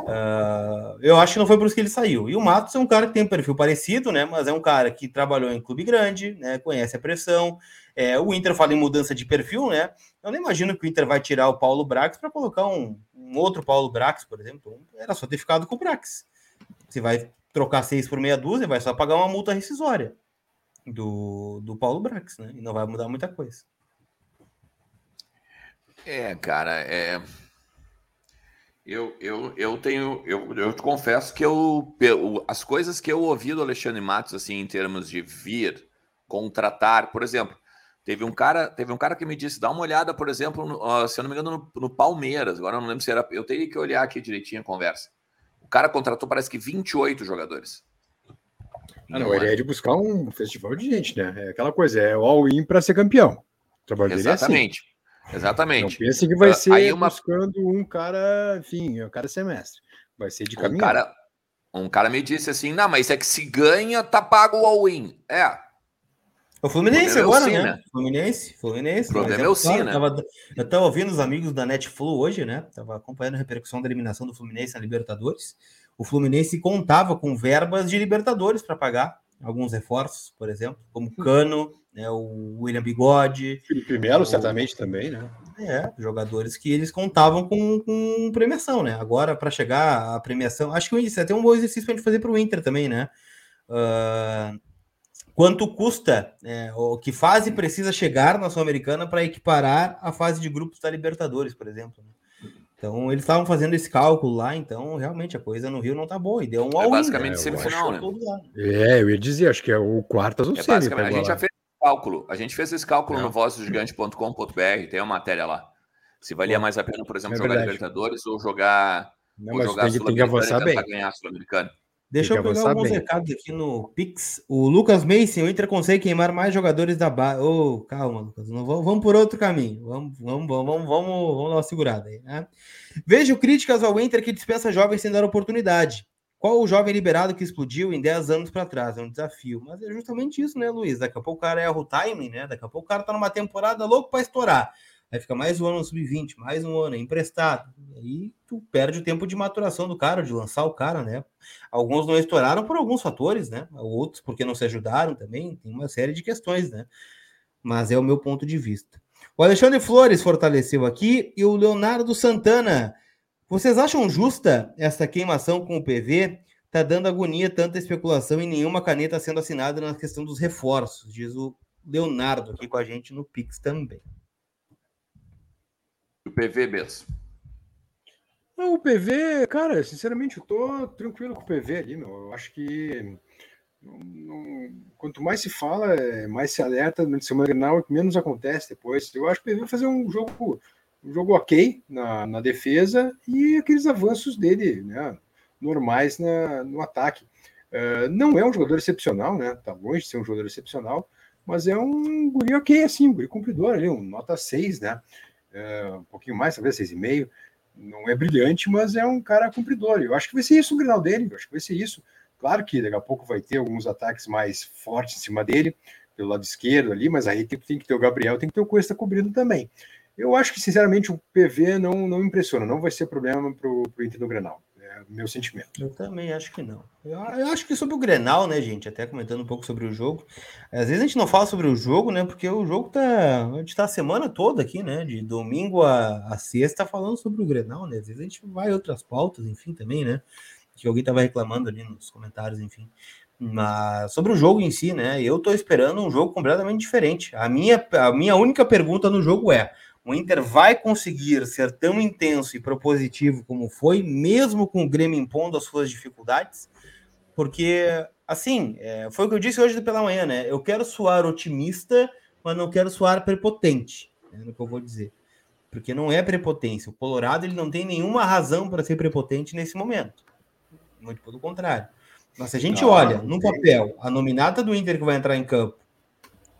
Uh, eu acho que não foi por isso que ele saiu. E o Matos é um cara que tem um perfil parecido, né? Mas é um cara que trabalhou em clube grande, né? Conhece a pressão. É, o Inter fala em mudança de perfil, né? Eu não imagino que o Inter vai tirar o Paulo Brax para colocar um um outro Paulo Brax, por exemplo, era só ter ficado com o Brax. Você vai trocar seis por meia dúzia, vai só pagar uma multa rescisória do, do Paulo Brax, né? E não vai mudar muita coisa. É, cara, é. Eu, eu, eu tenho, eu, eu te confesso que eu, as coisas que eu ouvi do Alexandre Matos, assim, em termos de vir, contratar, por exemplo, Teve um cara, teve um cara que me disse, dá uma olhada, por exemplo, no, se eu não me engano, no, no, Palmeiras. Agora eu não lembro se era. Eu teria que olhar aqui direitinho a conversa. O cara contratou, parece que 28 jogadores. Ah, não, ele é de buscar um festival de gente, né? É aquela coisa, é o all-in para ser campeão. O trabalho Exatamente. Dele é assim. Exatamente. Não pense que vai uh, ser uma... buscando um cara, enfim, um cara semestre. Vai ser de caminho. Um cara, um cara me disse assim: não, mas é que se ganha, tá pago o all-in. É, o Fluminense o agora, é né? Fluminense, Fluminense. O problema é o Cine. Eu estava ouvindo os amigos da Netflu hoje, né? Tava acompanhando a repercussão da eliminação do Fluminense na Libertadores. O Fluminense contava com verbas de Libertadores para pagar alguns reforços, por exemplo, como hum. Cano, né, o William Bigode. Felipe Melo, o... certamente também, né? É, jogadores que eles contavam com, com premiação, né? Agora, para chegar à premiação, acho que isso é até um bom exercício para a gente fazer para o Inter também, né? Uh, quanto custa, é, o que fase precisa chegar na Sul-Americana para equiparar a fase de grupos da Libertadores, por exemplo. Né? Então, eles estavam fazendo esse cálculo lá, então realmente a coisa no Rio não tá boa. E deu um é basicamente né? semifinal, né? É, eu ia dizer, acho que é o quartas ou é semi. A gente já fez esse cálculo. A gente fez esse cálculo não. no vozdogigante.com.br, tem a matéria lá. Se valia mais a pena, por exemplo, é jogar. Libertadores ou jogar, não, ou jogar Sul-Americana para ganhar a Sul-Americana. Deixa eu pegar alguns bem. recados aqui no Pix. O Lucas Mason, o Inter consegue queimar mais jogadores da base. Ô, oh, calma, Lucas. Não, vamos, vamos por outro caminho. Vamos, vamos, vamos, vamos, vamos, dar uma segurada aí. Né? Vejo críticas ao Inter que dispensa jovens sem dar oportunidade. Qual o jovem liberado que explodiu em 10 anos para trás? É um desafio. Mas é justamente isso, né, Luiz? Daqui a pouco o cara erra o timing, né? Daqui a pouco o cara tá numa temporada louco para estourar. Aí fica mais um ano no sub-20, mais um ano, é emprestado. Aí tu perde o tempo de maturação do cara, de lançar o cara, né? Alguns não estouraram por alguns fatores, né? Outros porque não se ajudaram também, tem uma série de questões, né? Mas é o meu ponto de vista. O Alexandre Flores fortaleceu aqui e o Leonardo Santana. Vocês acham justa essa queimação com o PV? Tá dando agonia tanta especulação e nenhuma caneta sendo assinada na questão dos reforços, diz o Leonardo aqui com a gente no Pix também. O PV mesmo. Não, o PV, cara, sinceramente, eu tô tranquilo com o PV ali, meu. Eu acho que não, não, quanto mais se fala, mais se alerta no semana Grenal, menos acontece depois. Eu acho que o PV vai fazer um jogo, um jogo ok na, na defesa e aqueles avanços dele, né, normais na, no ataque. Uh, não é um jogador excepcional, né? Tá longe de ser um jogador excepcional, mas é um guri ok, assim, um guri cumpridor ali, um nota 6, né? É, um pouquinho mais, talvez 6,5. Não é brilhante, mas é um cara cumpridor. Eu acho que vai ser isso o Grenal dele, eu acho que vai ser isso. Claro que daqui a pouco vai ter alguns ataques mais fortes em cima dele, pelo lado esquerdo ali, mas aí tem, tem que ter o Gabriel, tem que ter o Cuesta cobrindo também. Eu acho que, sinceramente, o PV não, não impressiona, não vai ser problema para o Inter no Grenal meu sentimento. Eu também acho que não. Eu, eu, acho que sobre o Grenal, né, gente? Até comentando um pouco sobre o jogo. Às vezes a gente não fala sobre o jogo, né? Porque o jogo tá. A gente tá a semana toda aqui, né? De domingo a, a sexta falando sobre o Grenal, né? Às vezes a gente vai outras pautas, enfim, também, né? Que alguém tava reclamando ali nos comentários, enfim. Mas sobre o jogo em si, né? Eu tô esperando um jogo completamente diferente. A minha, a minha única pergunta no jogo é: o Inter vai conseguir ser tão intenso e propositivo como foi, mesmo com o Grêmio impondo as suas dificuldades? Porque, assim, é, foi o que eu disse hoje pela manhã, né? Eu quero soar otimista, mas não quero soar prepotente, é o que eu vou dizer. Porque não é prepotência. O Colorado ele não tem nenhuma razão para ser prepotente nesse momento. Muito pelo contrário. Mas se a gente olha no papel a nominata do Inter que vai entrar em campo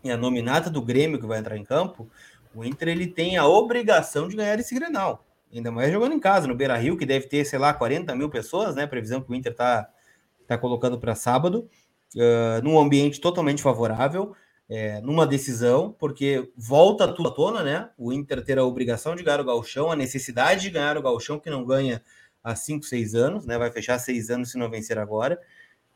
e a nominata do Grêmio que vai entrar em campo, o Inter ele tem a obrigação de ganhar esse Grenal. Ainda mais jogando em casa, no Beira Rio, que deve ter, sei lá, 40 mil pessoas, né? Previsão que o Inter tá, tá colocando para sábado, uh, num ambiente totalmente favorável, é, numa decisão, porque volta tudo à tona, né? O Inter ter a obrigação de ganhar o Galchão, a necessidade de ganhar o Galchão, que não ganha há 5, 6 anos, né? Vai fechar 6 anos se não vencer agora.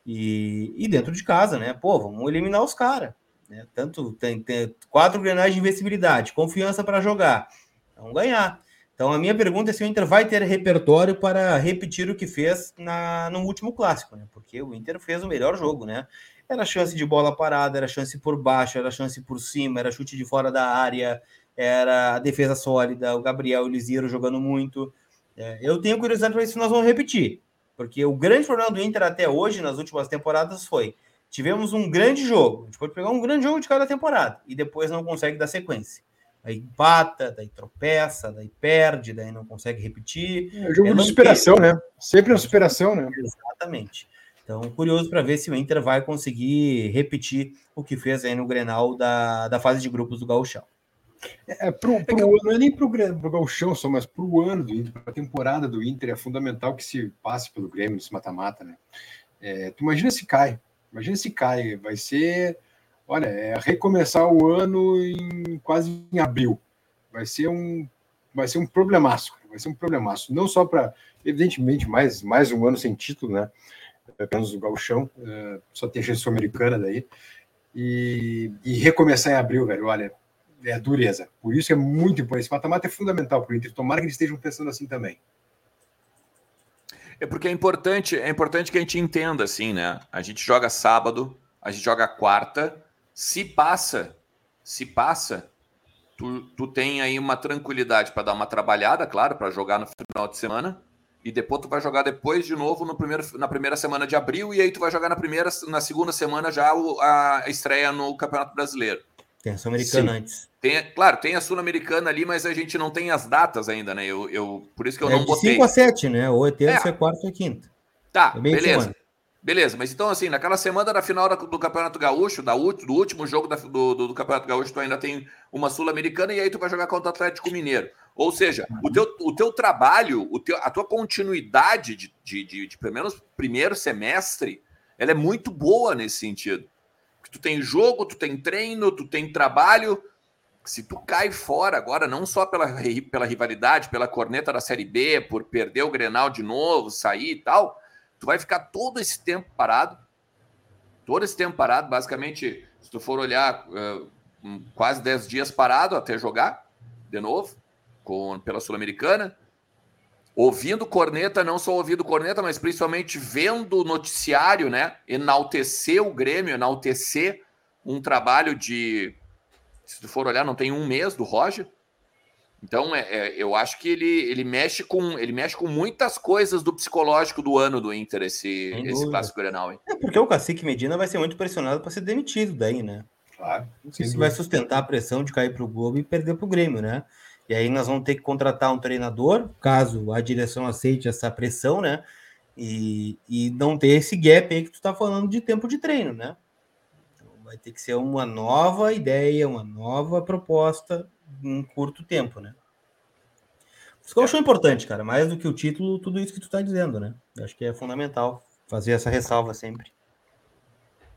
E, e dentro de casa, né? Pô, vamos eliminar os caras. Né? Tanto tem, tem quatro grenais de invencibilidade, confiança para jogar. Vamos ganhar. Então a minha pergunta é se o Inter vai ter repertório para repetir o que fez na, no último clássico, né? Porque o Inter fez o melhor jogo, né? Era chance de bola parada, era chance por baixo, era chance por cima, era chute de fora da área, era a defesa sólida, o Gabriel e o Lisieiro jogando muito. É, eu tenho curiosidade para ver se nós vamos repetir. Porque o grande problema do Inter até hoje, nas últimas temporadas, foi tivemos um grande jogo. A gente pode pegar um grande jogo de cada temporada e depois não consegue dar sequência. Aí empata, daí tropeça, daí perde, daí não consegue repetir. É um jogo é de superação, né? Sempre uma superação, né? Exatamente. Então, curioso para ver se o Inter vai conseguir repetir o que fez aí no Grenal da, da fase de grupos do Gauchão. É, pro, pro, é não é nem pro, pro Gauchão só, mas pro ano do Inter, a temporada do Inter, é fundamental que se passe pelo Grêmio nesse mata-mata, né? É, tu imagina se cai, Imagina se cai, vai ser, olha, é recomeçar o ano em quase em abril. Vai ser um, vai ser um problemaço, vai ser um problemaço. Não só para, evidentemente, mais, mais um ano sem título, né? Apenas o Galchão, é, só tem a americana daí. E, e recomeçar em abril, velho, olha, é dureza. Por isso é muito importante. Esse mata-mata é fundamental para o Inter. Tomara que eles estejam pensando assim também. É porque é importante, é importante que a gente entenda assim, né? A gente joga sábado, a gente joga quarta. Se passa, se passa, tu, tu tem aí uma tranquilidade para dar uma trabalhada, claro, para jogar no final de semana. E depois tu vai jogar depois de novo no primeiro, na primeira semana de abril, e aí tu vai jogar na primeira, na segunda semana já a estreia no Campeonato Brasileiro. Tem a Sul-Americana antes. Tem, claro, tem a Sul-Americana ali, mas a gente não tem as datas ainda, né? Eu, eu, por isso que eu é não botei. 5 a 7, né? Ou é terça, é, quarta ou quinta. Tá, é beleza. Beleza, mas então, assim, naquela semana da final do Campeonato Gaúcho, da, do último jogo da, do, do, Campeonato Gaúcho, tu ainda tem uma Sul-Americana e aí tu vai jogar contra o Atlético Mineiro. Ou seja, o teu, o teu trabalho, o teu, a tua continuidade de, de, de, de pelo menos primeiro semestre, ela é muito boa nesse sentido. Porque tu tem jogo, tu tem treino, tu tem trabalho. Se tu cai fora agora, não só pela, pela rivalidade, pela corneta da Série B, por perder o Grenal de novo, sair e tal tu vai ficar todo esse tempo parado, todo esse tempo parado, basicamente, se tu for olhar, uh, quase 10 dias parado até jogar de novo, com, pela Sul-Americana, ouvindo corneta, não só ouvindo corneta, mas principalmente vendo o noticiário, né? Enaltecer o Grêmio, enaltecer um trabalho de. Se tu for olhar, não tem um mês do Roger. Então, é, é, eu acho que ele, ele, mexe com, ele mexe com muitas coisas do psicológico do ano do Inter, esse, esse clássico Grenal. Hein? É porque o Cacique Medina vai ser muito pressionado para ser demitido daí, né? Claro. Se vai sustentar a pressão de cair para o Globo e perder para o Grêmio, né? E aí nós vamos ter que contratar um treinador, caso a direção aceite essa pressão, né? E, e não ter esse gap aí que tu está falando de tempo de treino, né? Vai ter que ser uma nova ideia, uma nova proposta em curto tempo, né? Isso que eu acho importante, cara, mais do que o título, tudo isso que tu tá dizendo, né? Eu acho que é fundamental fazer essa ressalva sempre.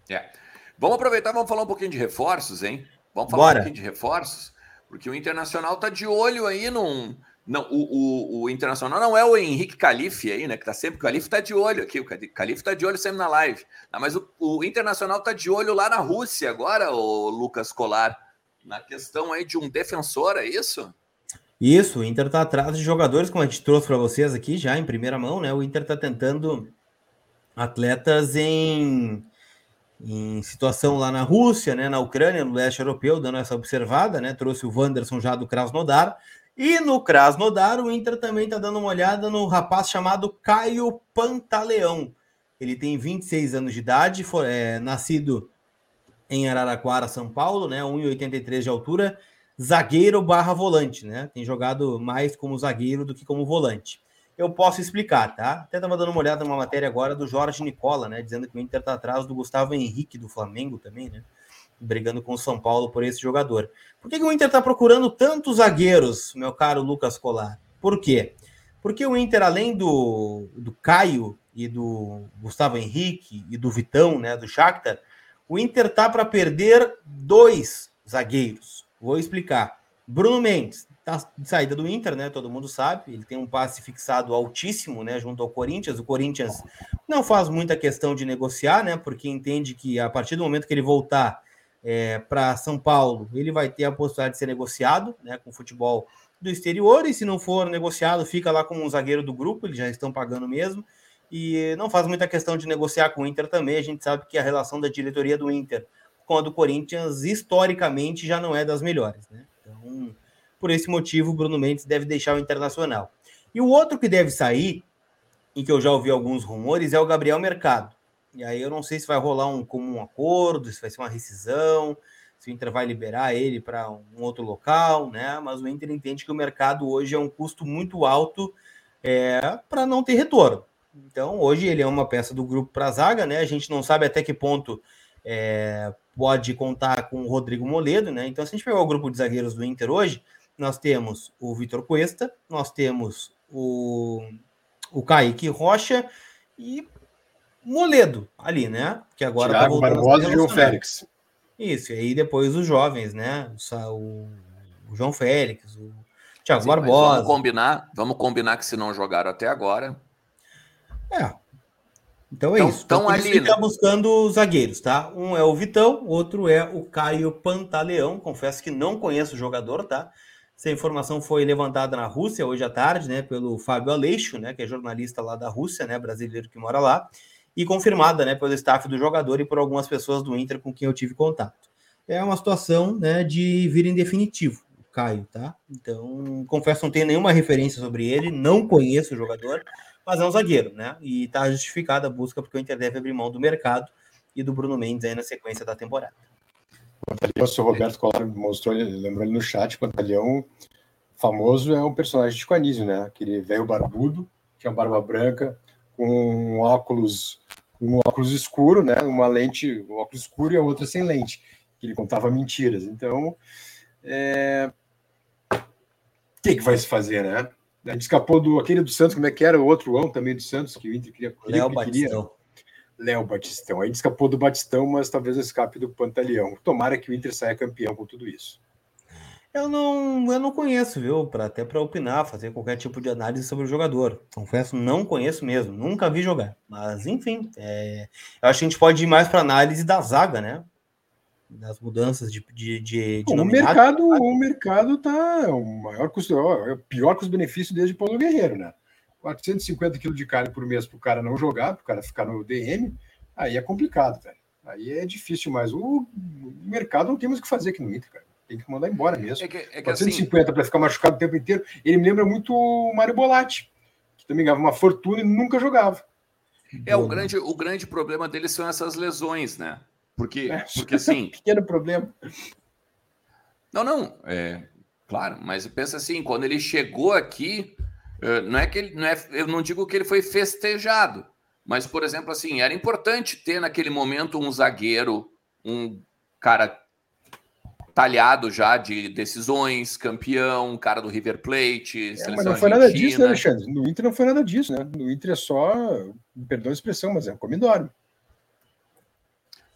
É. Vamos aproveitar, vamos falar um pouquinho de reforços, hein? Vamos falar Bora. um pouquinho de reforços, porque o Internacional tá de olho aí num. Não, o, o, o Internacional não é o Henrique Calife aí, né? Que tá sempre. O Calife tá de olho aqui. O Calife tá de olho sempre na live. Ah, mas o, o Internacional tá de olho lá na Rússia agora, o Lucas Colar na questão aí de um defensor, é isso? Isso, o Inter está atrás de jogadores, como a gente trouxe para vocês aqui já em primeira mão, né? O Inter está tentando atletas em, em situação lá na Rússia, né? Na Ucrânia, no leste europeu, dando essa observada, né? Trouxe o Wanderson já do Krasnodar. E no Krasnodar, o Inter também está dando uma olhada no rapaz chamado Caio Pantaleão. Ele tem 26 anos de idade, foi, é, nascido em Araraquara, São Paulo, né? 1,83 de altura, zagueiro barra volante, né? Tem jogado mais como zagueiro do que como volante. Eu posso explicar, tá? Até estava dando uma olhada numa matéria agora do Jorge Nicola, né? Dizendo que o Inter está atrás do Gustavo Henrique do Flamengo também, né? Brigando com o São Paulo por esse jogador. Por que, que o Inter está procurando tantos zagueiros, meu caro Lucas Colar? Por quê? Porque o Inter, além do, do Caio e do Gustavo Henrique e do Vitão, né? Do Shakhtar, o Inter tá para perder dois zagueiros. Vou explicar. Bruno Mendes tá de saída do Inter, né? Todo mundo sabe. Ele tem um passe fixado altíssimo, né? Junto ao Corinthians. O Corinthians não faz muita questão de negociar, né? Porque entende que a partir do momento que ele voltar é, para São Paulo, ele vai ter a possibilidade de ser negociado, né? Com futebol do exterior. E se não for negociado, fica lá como um zagueiro do grupo. Eles já estão pagando mesmo e não faz muita questão de negociar com o Inter também. A gente sabe que a relação da diretoria do Inter com a do Corinthians, historicamente, já não é das melhores. Né? Então, por esse motivo, o Bruno Mendes deve deixar o Internacional. E o outro que deve sair, em que eu já ouvi alguns rumores, é o Gabriel Mercado. E aí eu não sei se vai rolar um comum acordo, se vai ser uma rescisão, se o Inter vai liberar ele para um outro local, né? Mas o Inter entende que o mercado hoje é um custo muito alto é, para não ter retorno. Então, hoje ele é uma peça do grupo para a zaga, né? A gente não sabe até que ponto é, pode contar com o Rodrigo Moledo, né? Então, se a gente pegar o grupo de zagueiros do Inter hoje, nós temos o Vitor Cuesta, nós temos o, o Kaique Rocha e Moledo ali, né? Que agora tá Thiago tá Barbosa e João Félix. Isso, e aí depois os jovens, né? O, o João Félix, o Thiago Sim, Barbosa. Vamos combinar, vamos combinar que se não jogaram até agora, é. Então é então, isso. Então, ali está né? buscando zagueiros, tá? Um é o Vitão, outro é o Caio Pantaleão. Confesso que não conheço o jogador, tá? Essa informação foi levantada na Rússia hoje à tarde, né, pelo Fábio Aleixo, né, que é jornalista lá da Rússia, né, brasileiro que mora lá, e confirmada, né, pelo staff do jogador e por algumas pessoas do Inter com quem eu tive contato. É uma situação, né, de vir em definitivo, o Caio, tá? Então, confesso não tenho nenhuma referência sobre ele, não conheço o jogador mas é um zagueiro, né? E tá justificada a busca porque o Inter deve abrir mão do mercado e do Bruno Mendes aí na sequência da temporada. O seu Roberto Colar mostrou, lembrou ali no chat, o Pantalhão famoso é um personagem de Chico né? Aquele velho barbudo, que é uma barba branca, um óculos um óculos escuro, né? Uma lente, um óculos escuro e a outra sem lente, que ele contava mentiras. Então, é... o que, que vai se fazer, né? A gente escapou do aquele do Santos, como é que era? O outro ão também do Santos, que o Inter queria. Léo Batistão. Léo Batistão. A gente escapou do Batistão, mas talvez escape do Pantaleão. Tomara que o Inter saia campeão com tudo isso. Eu não, eu não conheço, viu? Pra, até para opinar, fazer qualquer tipo de análise sobre o jogador. Confesso, não conheço mesmo, nunca vi jogar. Mas, enfim, é, eu acho que a gente pode ir mais para análise da zaga, né? Das mudanças de, de, de, de o mercado O mercado tá o maior custo, é o pior custo-benefício desde Paulo Guerreiro, né? 450 quilos de carne por mês para o cara não jogar, para o cara ficar no DM, aí é complicado, velho. Aí é difícil, mas o, o mercado não temos o que fazer aqui no Inter, cara tem que mandar embora mesmo. É que, é que 450 assim, para ficar machucado o tempo inteiro. Ele me lembra muito o Mário Bolatti, que também ganhava uma fortuna e nunca jogava. É, o grande, o grande problema dele são essas lesões, né? Porque, é, porque assim. (laughs) pequeno problema. Não, não, é claro, mas pensa assim, quando ele chegou aqui, eh, não é que ele. Não é, eu não digo que ele foi festejado, mas, por exemplo, assim, era importante ter naquele momento um zagueiro, um cara talhado já de decisões, campeão, cara do River Plate, é, mas não foi nada disso, né, Alexandre? No Inter não foi nada disso, né? No Inter é só, perdão a expressão, mas é come dorme.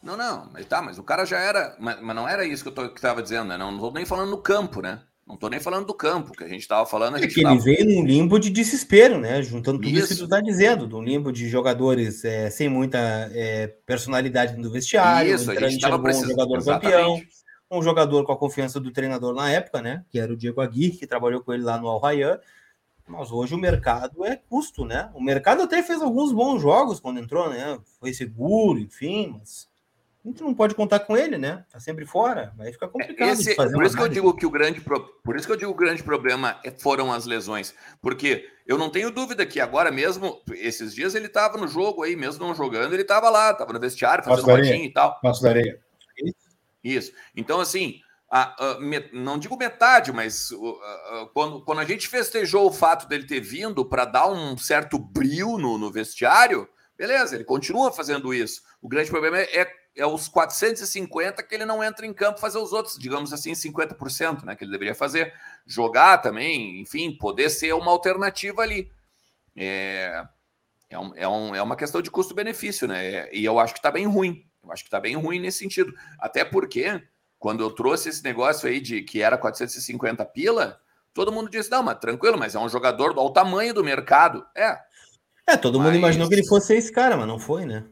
Não, não, mas tá, mas o cara já era, mas, mas não era isso que eu tô, que tava dizendo, né? Não, não tô nem falando no campo, né? Não tô nem falando do campo, que a gente tava falando. A é gente é que tava... ele veio num limbo de desespero, né? Juntando tudo isso, isso que tu tá dizendo, de um limbo de jogadores é, sem muita é, personalidade no vestiário, isso, a gente tava precisando, um jogador Exatamente. campeão um jogador com a confiança do treinador na época, né? Que era o Diego Aguirre, que trabalhou com ele lá no Al Rayyan. Mas hoje o mercado é custo, né? O mercado até fez alguns bons jogos quando entrou, né? Foi seguro, enfim, mas a gente não pode contar com ele, né? Tá sempre fora, vai ficar complicado. Esse, por isso que eu digo que o grande por isso que eu digo o grande problema é, foram as lesões, porque eu não tenho dúvida que agora mesmo esses dias ele estava no jogo aí, mesmo não jogando, ele estava lá, estava no vestiário fazendo botinho e tal. Passo da areia. Isso. Então, assim, a, a, me, não digo metade, mas a, quando, quando a gente festejou o fato dele ter vindo para dar um certo brilho no, no, vestiário, beleza, ele continua fazendo isso. O grande problema é, é, é, os 450 que ele não entra em campo fazer os outros, digamos assim, 50%, né? Que ele deveria fazer. Jogar também, enfim, poder ser uma alternativa ali. É, é, um, é, um, é uma questão de custo-benefício, né? E eu acho que está bem ruim. Eu acho que está bem ruim nesse sentido. Até porque, quando eu trouxe esse negócio aí de que era 450 pila, todo mundo disse: não, mas tranquilo, mas é um jogador ao tamanho do mercado. É. É, todo mas... mundo imaginou que ele fosse esse cara, mas não foi, né?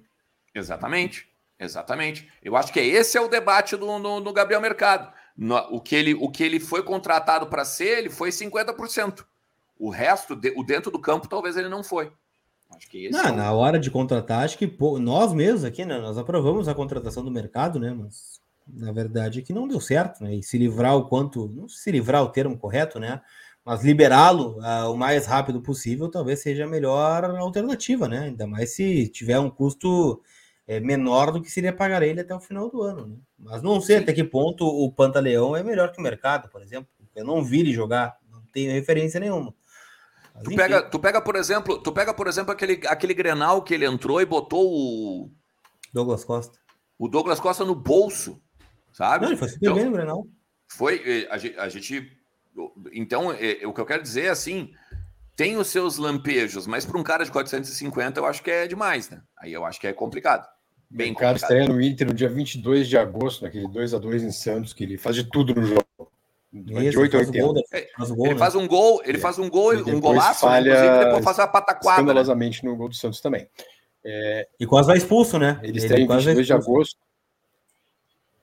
Exatamente. Exatamente. Eu acho que esse é o debate do, do, do Gabriel Mercado. No, o, que ele, o que ele foi contratado para ser, ele foi 50%. O resto, de, o dentro do campo, talvez ele não foi. Acho que esse não, é. Na hora de contratar, acho que pô, nós mesmos aqui, né? Nós aprovamos a contratação do mercado, né? Mas na verdade é que não deu certo, né? E se livrar o quanto, não se livrar o termo correto, né? Mas liberá-lo uh, o mais rápido possível talvez seja a melhor alternativa, né? Ainda mais se tiver um custo é, menor do que seria pagar ele até o final do ano, né? Mas não sei Sim. até que ponto o Pantaleão é melhor que o mercado, por exemplo. Eu não vi ele jogar, não tenho referência nenhuma. Tu pega, tu pega, por exemplo, tu pega, por exemplo, aquele, aquele Grenal que ele entrou e botou o Douglas Costa. O Douglas Costa no bolso, sabe? Não, ele foi super então, bem no Grenal. Foi eh, a, a gente então, é, o que eu quero dizer é assim, tem os seus lampejos, mas para um cara de 450 eu acho que é demais, né? Aí eu acho que é complicado. Bem o cara estreia no Inter no dia 22 de agosto, naquele 2 a 2 em Santos, que ele faz de tudo no jogo. De 8 a 80. ele faz um gol, ele faz um gol, um golaço, falha, inclusive, depois faz a pataquada. Né? Escandalosamente no gol do Santos também. É, e quase vai expulso, né? Ele estreia em 22 de agosto.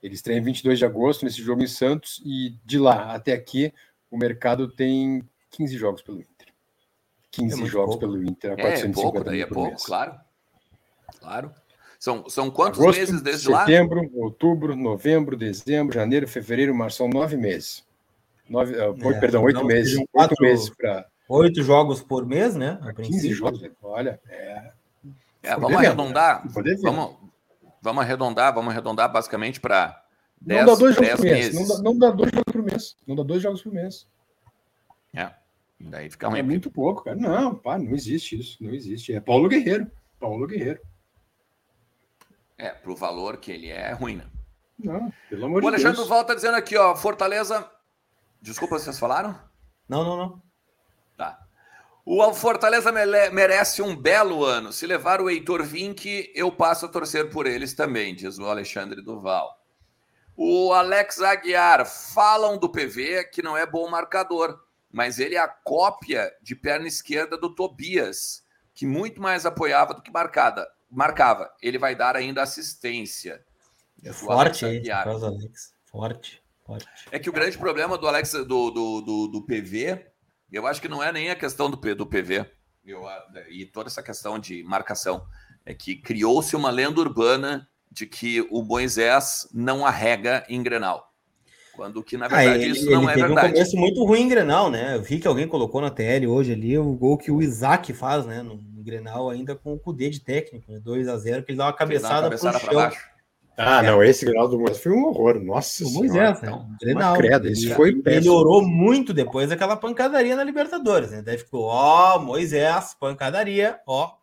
Ele estreia em 22 de agosto nesse jogo em Santos e de lá até aqui o mercado tem 15 jogos pelo Inter. 15 é jogos pouco. pelo Inter. A é, pouco, daí é pouco, mês. claro. Claro. São, são quantos agosto, meses desde setembro, lá? Setembro, outubro, novembro, dezembro, janeiro, fevereiro, março. São nove meses. Nove, uh, é, perdão, oito meses. Oito meses para. Oito jogos por mês, né? A 15 jogos, olha. É, é vamos arredondar. Vamos, vamos arredondar, vamos arredondar basicamente para. Não dá dois jogos por mês. Não dá, não dá, dois jogos por mês. Não dá dois jogos por mês. É. Daí fica ruim. É muito pouco, cara. Não, pá, não existe isso. Não existe. É Paulo Guerreiro. Paulo Guerreiro. É, pro valor que ele é, é ruim, né? Não, pelo amor o Alexandre Deus. Duval tá dizendo aqui, ó, Fortaleza. Desculpa, vocês falaram? Não, não, não. Tá. O Fortaleza merece um belo ano. Se levar o Heitor Vink, eu passo a torcer por eles também, diz o Alexandre Duval. O Alex Aguiar, falam do PV que não é bom marcador, mas ele é a cópia de perna esquerda do Tobias, que muito mais apoiava do que marcada, marcava. Ele vai dar ainda assistência. É forte, hein? Alex. Forte, É que o grande problema do Alex do, do, do, do PV, eu acho que não é nem a questão do, do PV eu, e toda essa questão de marcação. É que criou-se uma lenda urbana de que o Moisés não arrega em Grenal. Quando que, na ah, verdade, ah, ele, isso não ele é teve verdade. um começo muito ruim em Grenal, né? Eu vi que alguém colocou na TL hoje ali o gol que o Isaac faz, né? No, no Grenal, ainda com o Cudê de técnico, né? 2 a 0 que ele dá uma cabeçada, uma cabeçada para baixo. Ah, não, esse Grenal do Moisés foi um horror. Nossa o Moisés, né? Grenal. Creda, isso foi Melhorou muito depois daquela pancadaria na Libertadores, né? Daí ficou, ó, Moisés, pancadaria, ó,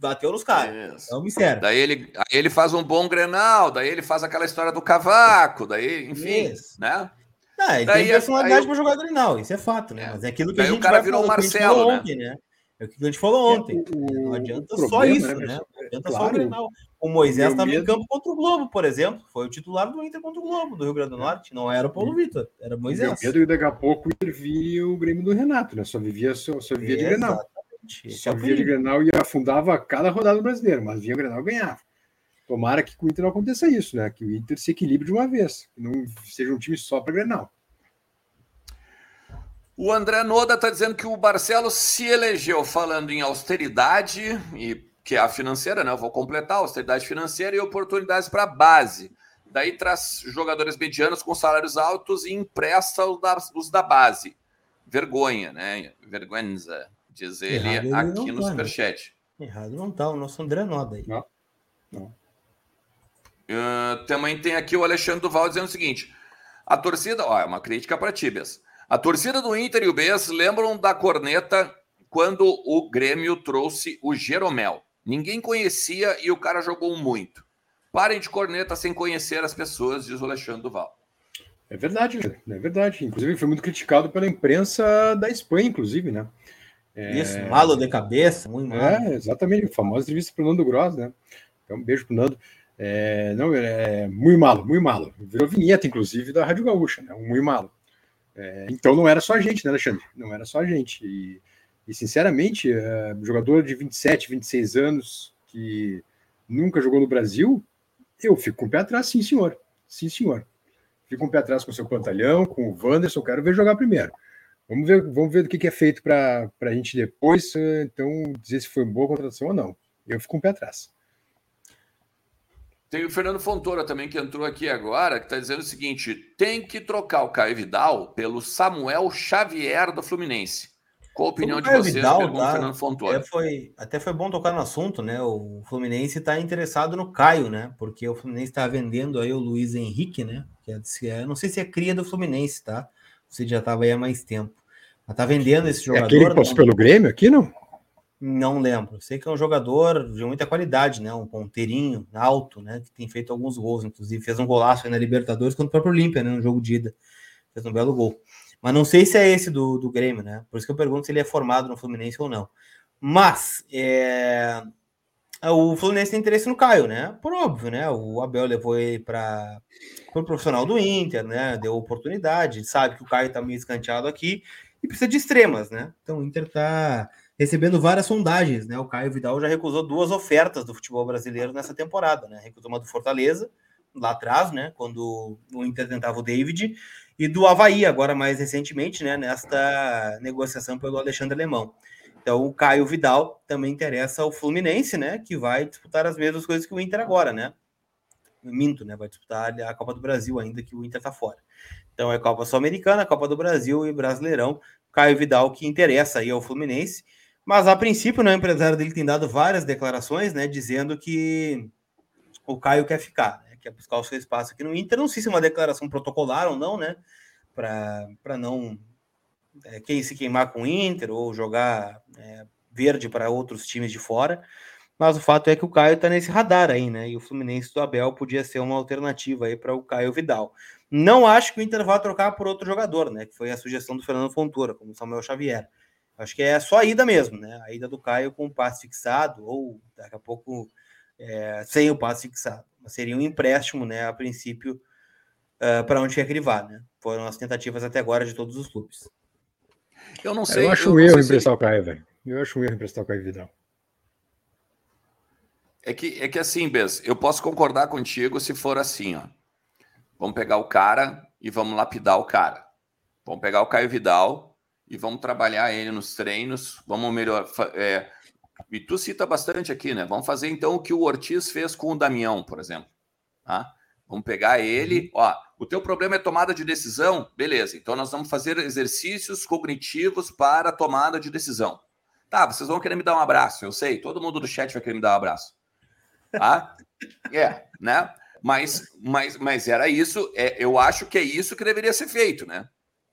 bateu nos caras. É um mistério. Daí ele, aí ele faz um bom Grenal, daí ele faz aquela história do cavaco, daí, enfim, isso. né? Ah, ele daí, tem personalidade para jogar Grenal, isso é fato, né? É. Mas é aquilo que daí a gente o cara virou Marcelo, né? ontem, né? É o que a gente falou ontem. É, o, não adianta só problema, isso, né? Não adianta claro. só o Grenal. O Moisés estava em campo contra o Globo, por exemplo. Foi o titular do Inter contra o Globo, do Rio Grande do é. Norte. Não era o Paulo Vitor, era o Moisés. O medo e daqui a pouco intervia o Grêmio do Renato, né? Só vivia, só, só vivia de Grenal. Só via de Grenal e afundava cada rodada brasileira, mas via o Grenal ganhava. Tomara que com o Inter não aconteça isso, né? Que o Inter se equilibre de uma vez, que não seja um time só para Grenal. O André Noda está dizendo que o Barcelos se elegeu falando em austeridade, e que é a financeira, né? Eu vou completar, austeridade financeira e oportunidades para a base. Daí traz jogadores medianos com salários altos e empresta os da base. Vergonha, né? Vergonha diz ele Errado aqui no tá, né? Superchat. Errado não tá, o nosso André Noda aí. Não. não. Uh, também tem aqui o Alexandre Duval dizendo o seguinte: a torcida, ó, é uma crítica para Tibias. A torcida do Inter e o Bes lembram da corneta quando o Grêmio trouxe o Jeromel. Ninguém conhecia e o cara jogou muito. Parem de corneta sem conhecer as pessoas, diz o Alexandre Duval. É verdade, é verdade. Inclusive, foi muito criticado pela imprensa da Espanha, inclusive, né? É... Isso, malo de cabeça, muito malo. É, exatamente, famosa entrevista para o Nando Gross, né? Então, um beijo para o Nando. É, não, é muito malo, muito malo. Virou vinheta, inclusive, da Rádio Gaúcha, né? Um muito malo. É, então não era só a gente, né, Alexandre? Não era só a gente. E, e sinceramente, é, jogador de 27, 26 anos que nunca jogou no Brasil, eu fico com o pé atrás, sim, senhor. Sim, senhor. Fico com o pé atrás com o seu Pantalhão, com o Wanderson, quero ver jogar primeiro. Vamos ver, vamos ver do que, que é feito para a gente depois, eh, então, dizer se foi boa contratação ou não. Eu fico com o pé atrás. Tem o Fernando Fontoura também, que entrou aqui agora, que está dizendo o seguinte: tem que trocar o Caio Vidal pelo Samuel Xavier do Fluminense. Qual a opinião de vocês? Vidal, tá, Fernando Fontoura. Até foi, até foi bom tocar no assunto, né? O Fluminense está interessado no Caio, né? Porque o Fluminense está vendendo aí o Luiz Henrique, né? Que é, não sei se é cria do Fluminense, tá? Você já estava aí há mais tempo. Ela tá vendendo esse jogador. É aquele que passou pelo Grêmio aqui, não? Não lembro. Sei que é um jogador de muita qualidade, né? Um ponteirinho alto, né? Que tem feito alguns gols, inclusive fez um golaço aí na Libertadores contra o próprio Olímpia, né? No jogo de ida. Fez um belo gol. Mas não sei se é esse do, do Grêmio, né? Por isso que eu pergunto se ele é formado no Fluminense ou não. Mas é... o Fluminense tem interesse no Caio, né? Por óbvio, né? O Abel levou ele para o profissional do Inter, né? Deu oportunidade, sabe que o Caio tá meio escanteado aqui e precisa de extremas, né? Então o Inter está recebendo várias sondagens, né? O Caio Vidal já recusou duas ofertas do futebol brasileiro nessa temporada, né? Recusou uma do Fortaleza, lá atrás, né? Quando o Inter tentava o David, e do Havaí, agora mais recentemente, né? Nesta negociação pelo Alexandre Alemão. Então o Caio Vidal também interessa ao Fluminense, né? Que vai disputar as mesmas coisas que o Inter agora, né? Minto, né? Vai disputar a Copa do Brasil ainda que o Inter tá fora. Então é Copa Sul-Americana, Copa do Brasil e Brasileirão. Caio Vidal que interessa aí ao Fluminense. Mas a princípio, né, o empresário dele tem dado várias declarações, né, dizendo que o Caio quer ficar, quer buscar o seu espaço aqui no Inter. Não sei se é uma declaração protocolar ou não, né, para não é, quem se queimar com o Inter ou jogar é, verde para outros times de fora. Mas o fato é que o Caio está nesse radar aí, né? E o Fluminense do Abel podia ser uma alternativa aí para o Caio Vidal. Não acho que o Inter vá trocar por outro jogador, né? Que foi a sugestão do Fernando Fontoura, como Samuel Xavier. Acho que é só a ida mesmo, né? A ida do Caio com o passe fixado, ou daqui a pouco é, sem o passe fixado. Seria um empréstimo, né? A princípio, uh, para onde quer que ele vá, né? Foram as tentativas até agora de todos os clubes. Eu não sei. Eu acho eu um erro emprestar o Caio, velho. Eu acho um erro emprestar o Caio Vidal. É que, é que assim, Bez, eu posso concordar contigo se for assim, ó. Vamos pegar o cara e vamos lapidar o cara. Vamos pegar o Caio Vidal e vamos trabalhar ele nos treinos, vamos melhorar. É, e tu cita bastante aqui, né? Vamos fazer então o que o Ortiz fez com o Damião, por exemplo. Tá? Vamos pegar ele, uhum. ó. O teu problema é tomada de decisão? Beleza, então nós vamos fazer exercícios cognitivos para tomada de decisão. Tá, vocês vão querer me dar um abraço, eu sei, todo mundo do chat vai querer me dar um abraço. Tá? (laughs) É, né? Mas, mas, mas era isso, é, eu acho que é isso que deveria ser feito, né?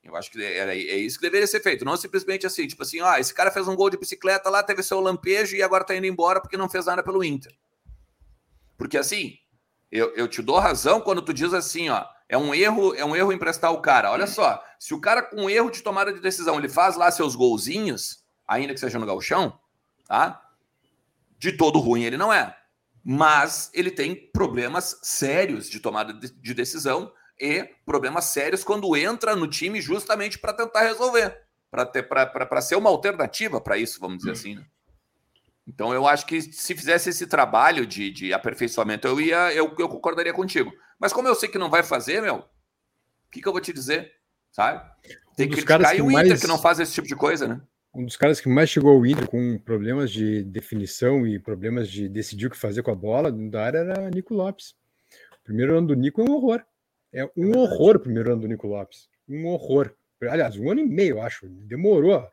Eu acho que era, é isso que deveria ser feito. Não simplesmente assim, tipo assim, ó, esse cara fez um gol de bicicleta lá, teve seu lampejo e agora tá indo embora porque não fez nada pelo Inter. Porque assim, eu, eu te dou razão quando tu diz assim, ó, é um erro, é um erro emprestar o cara. Olha só, se o cara com erro de tomada de decisão, ele faz lá seus golzinhos, ainda que seja no galchão, tá? De todo ruim ele não é. Mas ele tem problemas sérios de tomada de decisão e problemas sérios quando entra no time justamente para tentar resolver, para ser uma alternativa para isso, vamos dizer assim. Né? Então eu acho que se fizesse esse trabalho de, de aperfeiçoamento, eu ia, eu, eu concordaria contigo. Mas como eu sei que não vai fazer, meu, o que, que eu vou te dizer? Sabe? Tem um que criticar que o Inter mais... que não faz esse tipo de coisa, né? Um dos caras que mais chegou ao Inter com problemas de definição e problemas de decidir o que fazer com a bola da área era Nico Lopes. O primeiro ano do Nico é um horror. É um é horror o primeiro ano do Nico Lopes. Um horror. Aliás, um ano e meio, eu acho. Demorou,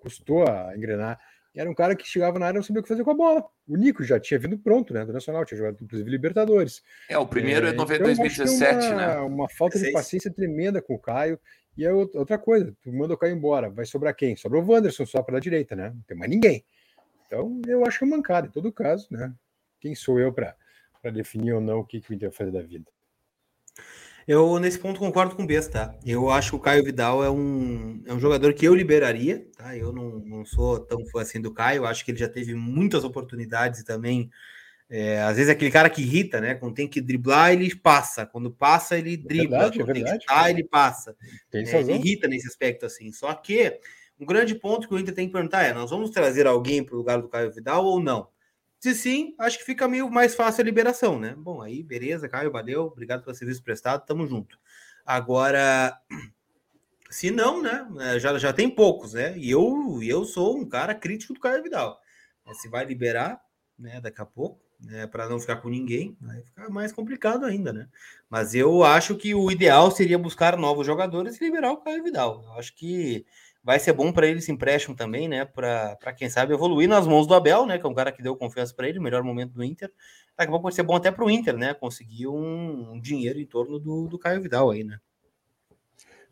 custou a engrenar. Era um cara que chegava na área e não sabia o que fazer com a bola. O Nico já tinha vindo pronto, né? Do Nacional, tinha jogado, inclusive, Libertadores. É, o primeiro é, é 2017, então, uma, né? Uma falta de paciência tremenda com o Caio. E é outra coisa, tu manda o Caio embora, vai sobrar quem? Sobra o Wanderson só para a direita, né? Não tem mais ninguém. Então, eu acho que é mancada, em todo caso, né? Quem sou eu para definir ou não o que, que o Inter vai fazer da vida? Eu, nesse ponto, concordo com o Besta, tá? Eu acho que o Caio Vidal é um, é um jogador que eu liberaria, tá? Eu não, não sou tão fã assim do Caio, acho que ele já teve muitas oportunidades e também, é, às vezes, é aquele cara que irrita, né? Quando tem que driblar, ele passa. Quando passa, ele dribla. É verdade, Quando é tem que chutar, ele passa. É, ele irrita nesse aspecto, assim. Só que um grande ponto que o Inter tem que perguntar é: nós vamos trazer alguém para o lugar do Caio Vidal ou não? Se sim, acho que fica meio mais fácil a liberação, né? Bom, aí, beleza, Caio, valeu, obrigado pelo serviço prestado, tamo junto. Agora, (clears throat) se não, né? É, já, já tem poucos, né? E eu, eu sou um cara crítico do Caio Vidal. Se vai liberar, né, daqui a pouco, né, para não ficar com ninguém, vai ficar mais complicado ainda, né? Mas eu acho que o ideal seria buscar novos jogadores e liberar o Caio Vidal. Eu acho que vai ser bom para ele esse empréstimo também, né? Para quem sabe evoluir nas mãos do Abel, né? Que é um cara que deu confiança para ele, melhor momento do Inter. Daqui a pouco vai ser bom até para o Inter, né? Conseguir um, um, dinheiro em torno do, do Caio Vidal aí, né?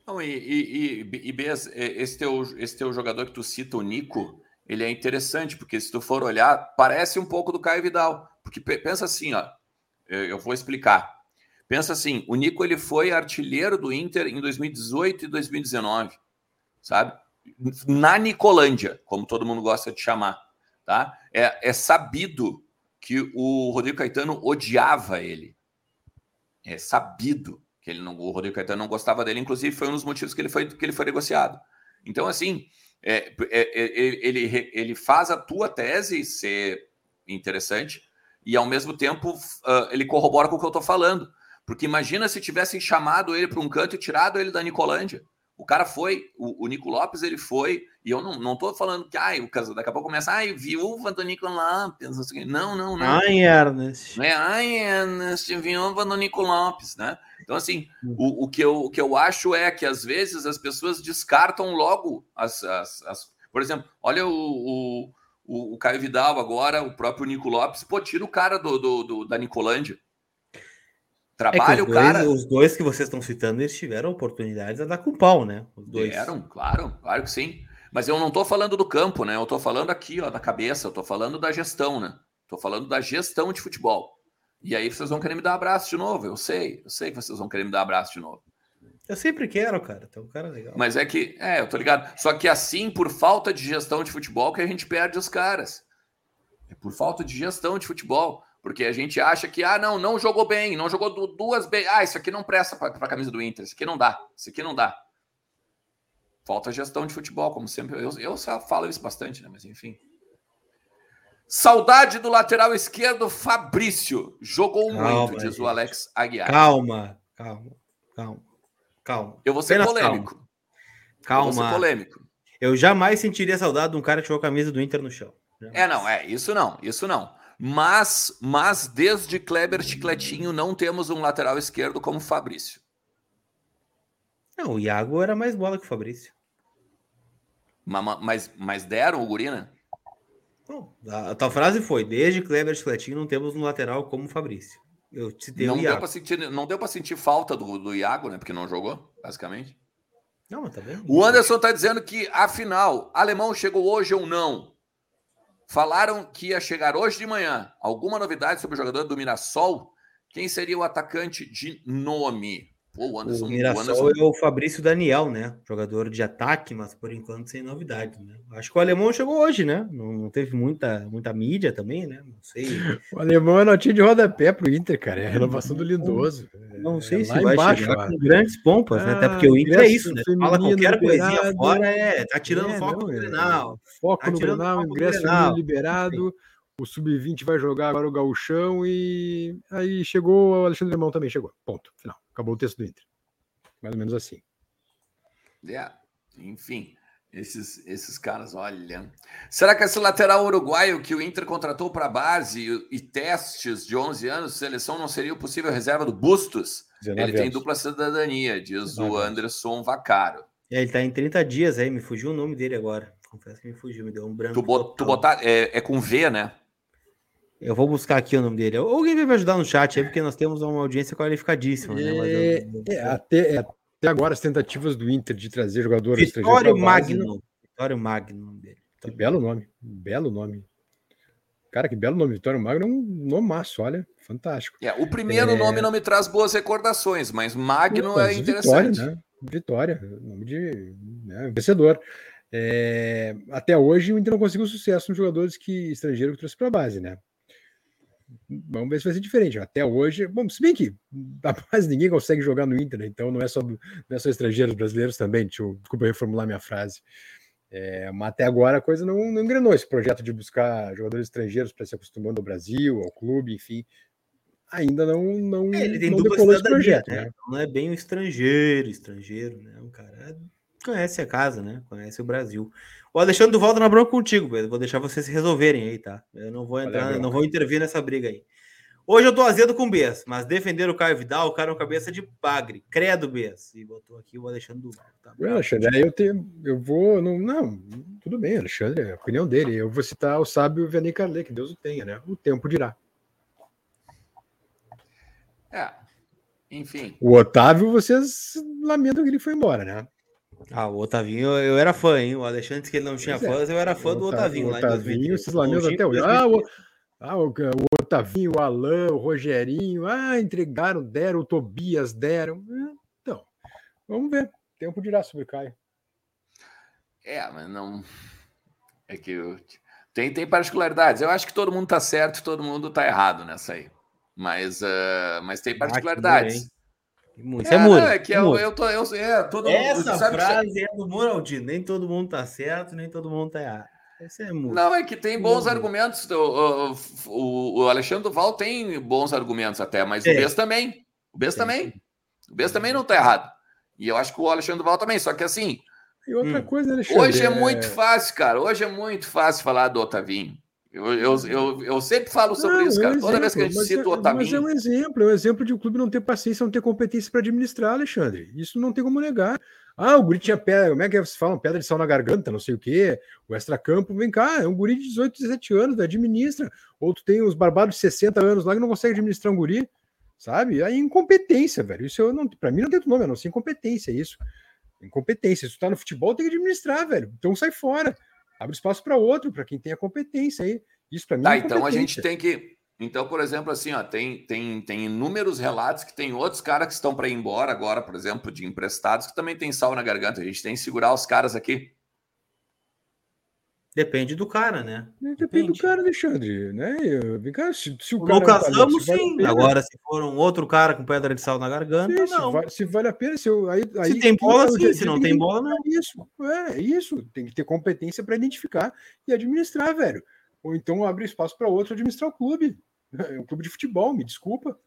Não, e, e, e, e Bez, esse teu, esse teu jogador que tu cita, o Nico, ele é interessante, porque se tu for olhar, parece um pouco do Caio Vidal. Porque pensa assim, ó, eu vou explicar. Pensa assim, o Nico ele foi artilheiro do Inter em 2018 e 2019 sabe? Na Nicolândia, como todo mundo gosta de chamar, tá? É, é sabido que o Rodrigo Caetano odiava ele. É sabido que ele não, o Rodrigo Caetano não gostava dele, inclusive foi um dos motivos que ele foi, que ele foi negociado. Então, assim, é, é, é, ele, ele faz a tua tese ser interessante e, ao mesmo tempo, uh, ele corrobora com o que eu estou falando. Porque imagina se tivessem chamado ele para um canto e tirado ele da Nicolândia. O cara foi, o, o, Nico Lopes, ele foi, e eu não, não tô falando que, ai, o caso, daqui a pouco começa, ai, viúva do Nico Lopes, não, não, não. Ai, Ernest. É, ai, Ernest, viúva do Nico Lopes, né? Então, assim, o, o, que eu, o que eu acho é que, às vezes, as pessoas descartam logo as... as, as... Por exemplo, olha o, o, o, Caio Vidal agora, o próprio Nico Lopes, pô, tira o cara do, do, do da Nicolândia. Trabalha é o cara. Dois, os dois que vocês estão citando, eles tiveram oportunidades a dar com pau, né? Os dois. Tiveram, claro, claro que sim. Mas eu não estou falando do campo, né? Eu estou falando aqui, ó, da cabeça, eu estou falando da gestão, né? Tô falando da gestão de futebol. E aí vocês vão querer me dar abraço de novo. Eu sei, eu sei que vocês vão querer me dar abraço de novo. Eu sempre quero, cara. Então, um cara legal. Mas é que, é, eu tô ligado. Só que assim, por falta de gestão de futebol, que a gente perde os caras. É por falta de gestão de futebol. Porque a gente acha que, ah, não, não jogou bem, não jogou duas bem. Ah, isso aqui não presta para a camisa do Inter, isso aqui não dá, isso aqui não dá. Falta gestão de futebol, como sempre. Eu, eu falo isso bastante, né? Mas enfim. Saudade do lateral esquerdo, Fabrício. Jogou calma, muito, diz o Alex Aguiar. Calma, calma, calma, calma. Eu vou ser polêmico. Calma. Eu vou ser polêmico. Eu jamais sentiria saudade de um cara que jogou a camisa do Inter no chão. Jamais. É, não, é, isso não, isso não. Mas, mas desde Kleber Chicletinho não temos um lateral esquerdo como Fabrício. Não, o Iago era mais bola que o Fabrício. Mas, mas, mas deram o Gurina? Né? a, a tua frase foi: desde Kleber Chicletinho não temos um lateral como o Fabrício. Eu citei não o Iago. Deu sentir, não deu para sentir falta do, do Iago, né? Porque não jogou, basicamente. Não, mas tá vendo? O Anderson tá dizendo que, afinal, alemão chegou hoje ou não? Falaram que ia chegar hoje de manhã. Alguma novidade sobre o jogador do Mirassol? Quem seria o atacante de nome? Pô, o Anderson, o Mirassol o Anderson... é o Fabrício Daniel, né? Jogador de ataque, mas por enquanto sem novidade, né? Acho que o alemão chegou hoje, né? Não, não teve muita, muita mídia também, né? Não sei. (laughs) O alemão é notinha de rodapé pro Inter, cara. É a renovação do Lindoso. Não é, sei é se vai embaixo, chegar com grandes pompas, ah, né? Até porque o Inter é isso, né? Fala qualquer liberado, coisinha fora, é, tá tirando é, foco não, no Grenal. Foco tá no Grenal, ingresso liberado. O Sub-20 vai jogar agora o Gauchão e aí chegou o Alexandre Lemão também chegou. Ponto, final. Acabou o texto do Inter. Mais ou menos assim. É, enfim, esses, esses caras, olha. Será que esse lateral uruguaio que o Inter contratou para base e, e, testes de 11 anos, seleção não seria o possível reserva do Bustos? Ele anos. tem dupla cidadania, diz o Anderson Vacaro. É, ele está em 30 dias aí, me fugiu o nome dele agora. Confesso que me fugiu, me deu um branco. Tu, bot, tu botar, é, é com V, né? Eu vou buscar aqui o nome dele. Alguém vai me ajudar no chat aí, porque nós temos uma audiência qualificadíssima. Né? É, eu... é, até, é, até, agora, as tentativas do Inter de trazer jogadores Vitório Magno. Vitório Magno, nome dele. Que belo nome. Belo nome. Cara, que belo nome. Vitório Magno é um nome massa, olha. Fantástico. É, o primeiro é... nome não me traz boas recordações, mas Magno é interessante. Vitória, né? Vitória, nome de né, vencedor. É, até hoje o Inter não conseguiu sucesso nos jogadores que estrangeiro que trouxe para a base, né? Vamos ver se vai ser diferente. Até hoje, bom, se bem que a base (laughs) ninguém consegue jogar no Inter, né? então não é só, não é só estrangeiros brasileiros também. Deixa eu, desculpa reformular minha frase. É, mas até agora a coisa não, não engrenou esse projeto de buscar jogadores estrangeiros para se acostumando ao Brasil, ao clube, enfim. Ainda não não, é, ele tem não decolou esse projeto, né? né? Não é bem um estrangeiro, estrangeiro, né? Um cara conhece a casa, né? Conhece o Brasil. O Alexandre Duval tá na bronca contigo, Pedro. Vou deixar vocês se resolverem aí, tá? Eu não vou entrar, não vou intervir nessa briga aí. Hoje eu tô azedo com o Bess, mas defender o Caio Vidal, o cara é um cabeça de bagre. Credo, Bess. E botou aqui o Alexandre Duval. Tá? Alexandre, aí eu tenho. Eu vou. Não, não, tudo bem, Alexandre, é a opinião dele. Eu vou citar o sábio Vianney Carlet, que Deus o tenha, né? O tempo dirá. É. Enfim. O Otávio, vocês lamentam que ele foi embora, né? Ah, o Otavinho, eu era fã, hein? O Alexandre disse que ele não tinha é. fãs, eu era fã do Otavinho, o Otavinho lá em Otavinho, até hoje. Ah, o, ah o, o, Otavinho, o Alain, o Rogerinho, ah, entregaram, deram, o Tobias deram. É, então, vamos ver. Tempo dirá sobre o Caio. É, mas não. É que eu... tem, tem particularidades. Eu acho que todo mundo tá certo, todo mundo tá errado nessa aí. Mas, uh, mas tem particularidades. Ah, isso é, é muro. É que eu, eu, tô, eu, é, todo Essa mundo, frase que... é do Muraldi. Nem todo mundo tá certo, nem todo mundo tá errado. Esse é muro. Não, é que tem bons muro. argumentos. O, o, o, Alexandre Duval tem bons argumentos até, mas é. o Bess também. O Bess também. O Bess também não tá errado. E eu acho que o Alexandre Duval também. Só que assim. E outra hum, coisa, Alexandre. Hoje é, é muito fácil, cara. Hoje é muito fácil falar do Otavinho. Eu, eu, eu, eu, sempre falo sobre não, isso, cara. É um Toda exemplo, vez que a gente cita é, o Otávio. Mas é um exemplo, é um exemplo de o um clube não ter paciência, não ter competência para administrar, Alexandre. Isso não tem como negar. Ah, o guri tinha pedra, como é que vocês falam? Pedra de sal na garganta, não sei o quê. O extracampo, vem cá, é um guri de 18, 17 anos, administra. Ou tu tem uns barbados de 60 anos lá que não consegue administrar um guri, sabe? Aí incompetência, velho. Isso eu não, para mim não tem outro nome, a não ser incompetência, isso. Incompetência. Se tu tá no futebol, tem que administrar, velho. Então sai fora. Abre espaço para outro, para quem tem a competência aí. Isso para mim tá, é então a gente tem que. Então, por exemplo, assim, ó, tem, tem, tem inúmeros relatos que tem outros caras que estão para ir embora agora, por exemplo, de emprestados, que também tem sal na garganta. A gente tem que segurar os caras aqui. Depende do cara, né? Depende, Depende. do cara, Alexandre. Né? Se, se o, o Lucas tá Ramos, sim. Vale Agora, se for um outro cara com pedra de sal na garganta, sim, não. Se vale, se vale, a pena, se, eu, aí, se aí, tem bola, sim. Se não tem bola, não. É isso, é, é isso. Tem que ter competência para identificar e administrar, velho. Ou então abrir espaço para outro administrar o clube. (laughs) É um clube de futebol, me desculpa.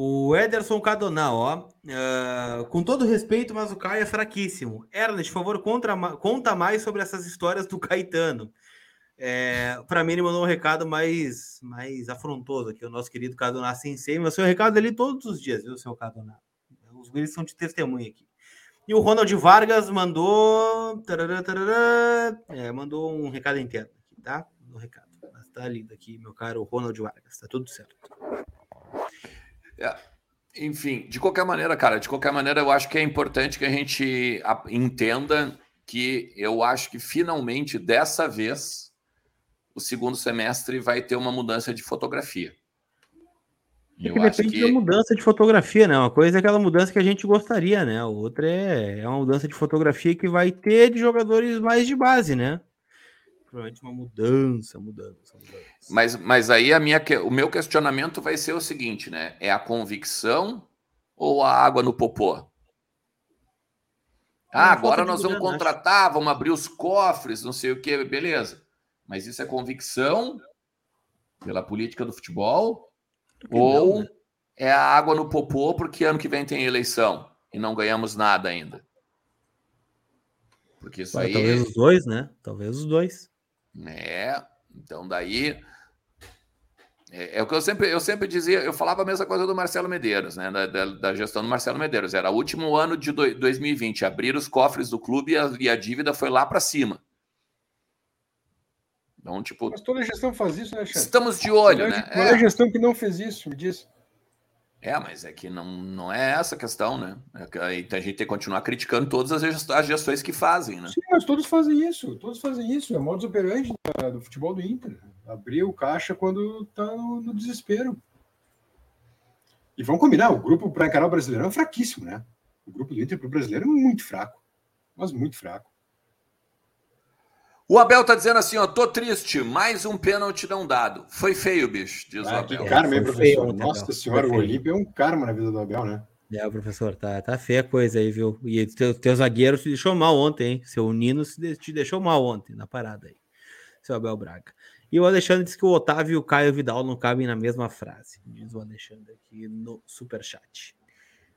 O Ederson Cadonal, ó. Uh, com todo respeito, mas o Caio é fraquíssimo. Ernest, por favor, contra, conta mais sobre essas histórias do Caetano. É, para mim, ele mandou um recado mais, mais afrontoso aqui, o nosso querido Cadonal Sensei, mas seu recado ali todos os dias, viu, seu Cadonal? Os guris são de testemunha aqui. E o Ronald Vargas mandou. Tarará, tarará, é, mandou um recado inteiro aqui, tá? No recado. Mas tá lindo aqui, meu caro Ronald Vargas, tá tudo certo. É, enfim, de qualquer maneira, cara, de qualquer maneira, eu acho que é importante que a gente entenda que eu acho que finalmente, dessa vez, o segundo semestre vai ter uma mudança de fotografia. É que depende que... da mudança de fotografia, né? Uma coisa é aquela mudança que a gente gostaria, né? A outra é, é uma mudança de fotografia que vai ter de jogadores mais de base, né? Provavelmente uma mudança, mudança, mudança. Mas, mas aí a minha, o meu questionamento vai ser o seguinte, né? É a convicção ou a água no popô? Ah, agora nós vamos contratar, acho. vamos abrir os cofres, não sei o que, beleza. Mas isso é convicção pela política do futebol? Ou não, né? é a água no popô porque ano que vem tem eleição e não ganhamos nada ainda? Porque isso aí. Talvez os dois, né? Talvez os dois. É, então daí. É, é, o que eu sempre, eu sempre dizia, eu falava a mesma coisa do Marcelo Medeiros, né? Da, da, da gestão do Marcelo Medeiros. Era o último ano de do, 2020, abrir os cofres do clube e a, e a dívida foi lá para cima. Então, tipo. Mas toda gestão faz isso, né, Xande? Estamos de olho, né? Qual é a gestão que não fez isso? Me diz. É, mas é que não, não é essa a questão, né? É a gente tem que continuar criticando todas as gestões que fazem, né? Sim, mas todos fazem isso, todos fazem isso. É modus operandi do futebol do Inter. Abrir o caixa quando tá no desespero. E vamos combinar, o grupo para encarar o brasileiro é fraquíssimo, né? O grupo do Inter para o brasileiro é muito fraco, mas muito fraco. O Abel tá dizendo assim, ó, tô triste, mais um pênalti não dado. Foi feio, bicho, diz ah, o Abel. Que karma, hein, professor? Feio, Nossa senhora, o Olímpio é um karma na vida do Abel, né? É, professor, tá, tá feia a coisa aí, viu? E teu, teu zagueiro se deixou mal ontem, hein? Seu Nino se te deixou mal ontem na parada aí. Seu Abel Braga. E o Alexandre disse que o Otávio e o Caio Vidal não cabem na mesma frase. Diz o Alexandre aqui no superchat.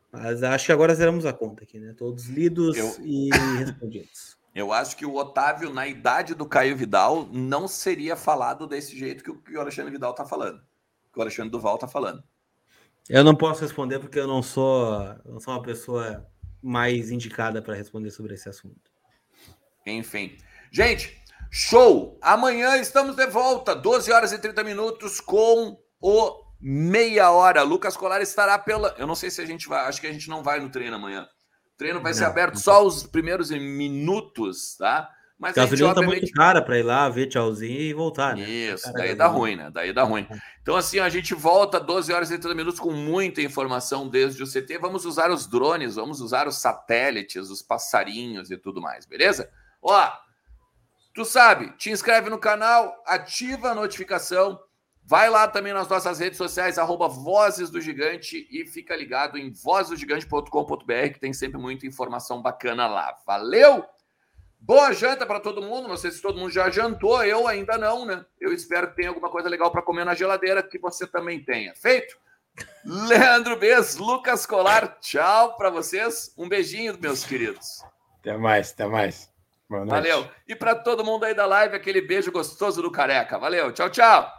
Mas acho que agora zeramos a conta aqui, né? Todos lidos Eu... e respondidos. Eu acho que o Otávio, na idade do Caio Vidal, não seria falado desse jeito que o, que o Alexandre Vidal está falando. Que o Alexandre Duval está falando. Eu não posso responder porque eu não sou, não sou uma pessoa mais indicada para responder sobre esse assunto. Enfim. Gente, show! Amanhã estamos de volta, 12 horas e 30 minutos, com o meia hora. Lucas Colar estará pela. Eu não sei se a gente vai. Acho que a gente não vai no treino amanhã treino vai não, ser aberto só os primeiros minutos, tá? Mas a gasolina tá muito cara para ir lá, ver tchauzinho e voltar, né? Isso, daí dá ruim, né? Daí dá ruim. Então, assim, a gente volta 12 horas e 30 minutos com muita informação desde o CT. Vamos usar os drones, vamos usar os satélites, os passarinhos e tudo mais, beleza? Ó, tu sabe, te inscreve no canal, ativa a notificação Vai lá também nas nossas redes sociais, arroba Vozes do Gigante e fica ligado em vozesdogigante.com.br que tem sempre muita informação bacana lá. Valeu! Boa janta para todo mundo. Não sei se todo mundo já jantou, eu ainda não, né? Eu espero que tenha alguma coisa legal para comer na geladeira, que você também tenha. Feito? (laughs) Leandro Bez, Lucas Colar, tchau para vocês. Um beijinho, meus queridos. Até mais, até mais. Valeu. E para todo mundo aí da live, aquele beijo gostoso do careca. Valeu, tchau, tchau.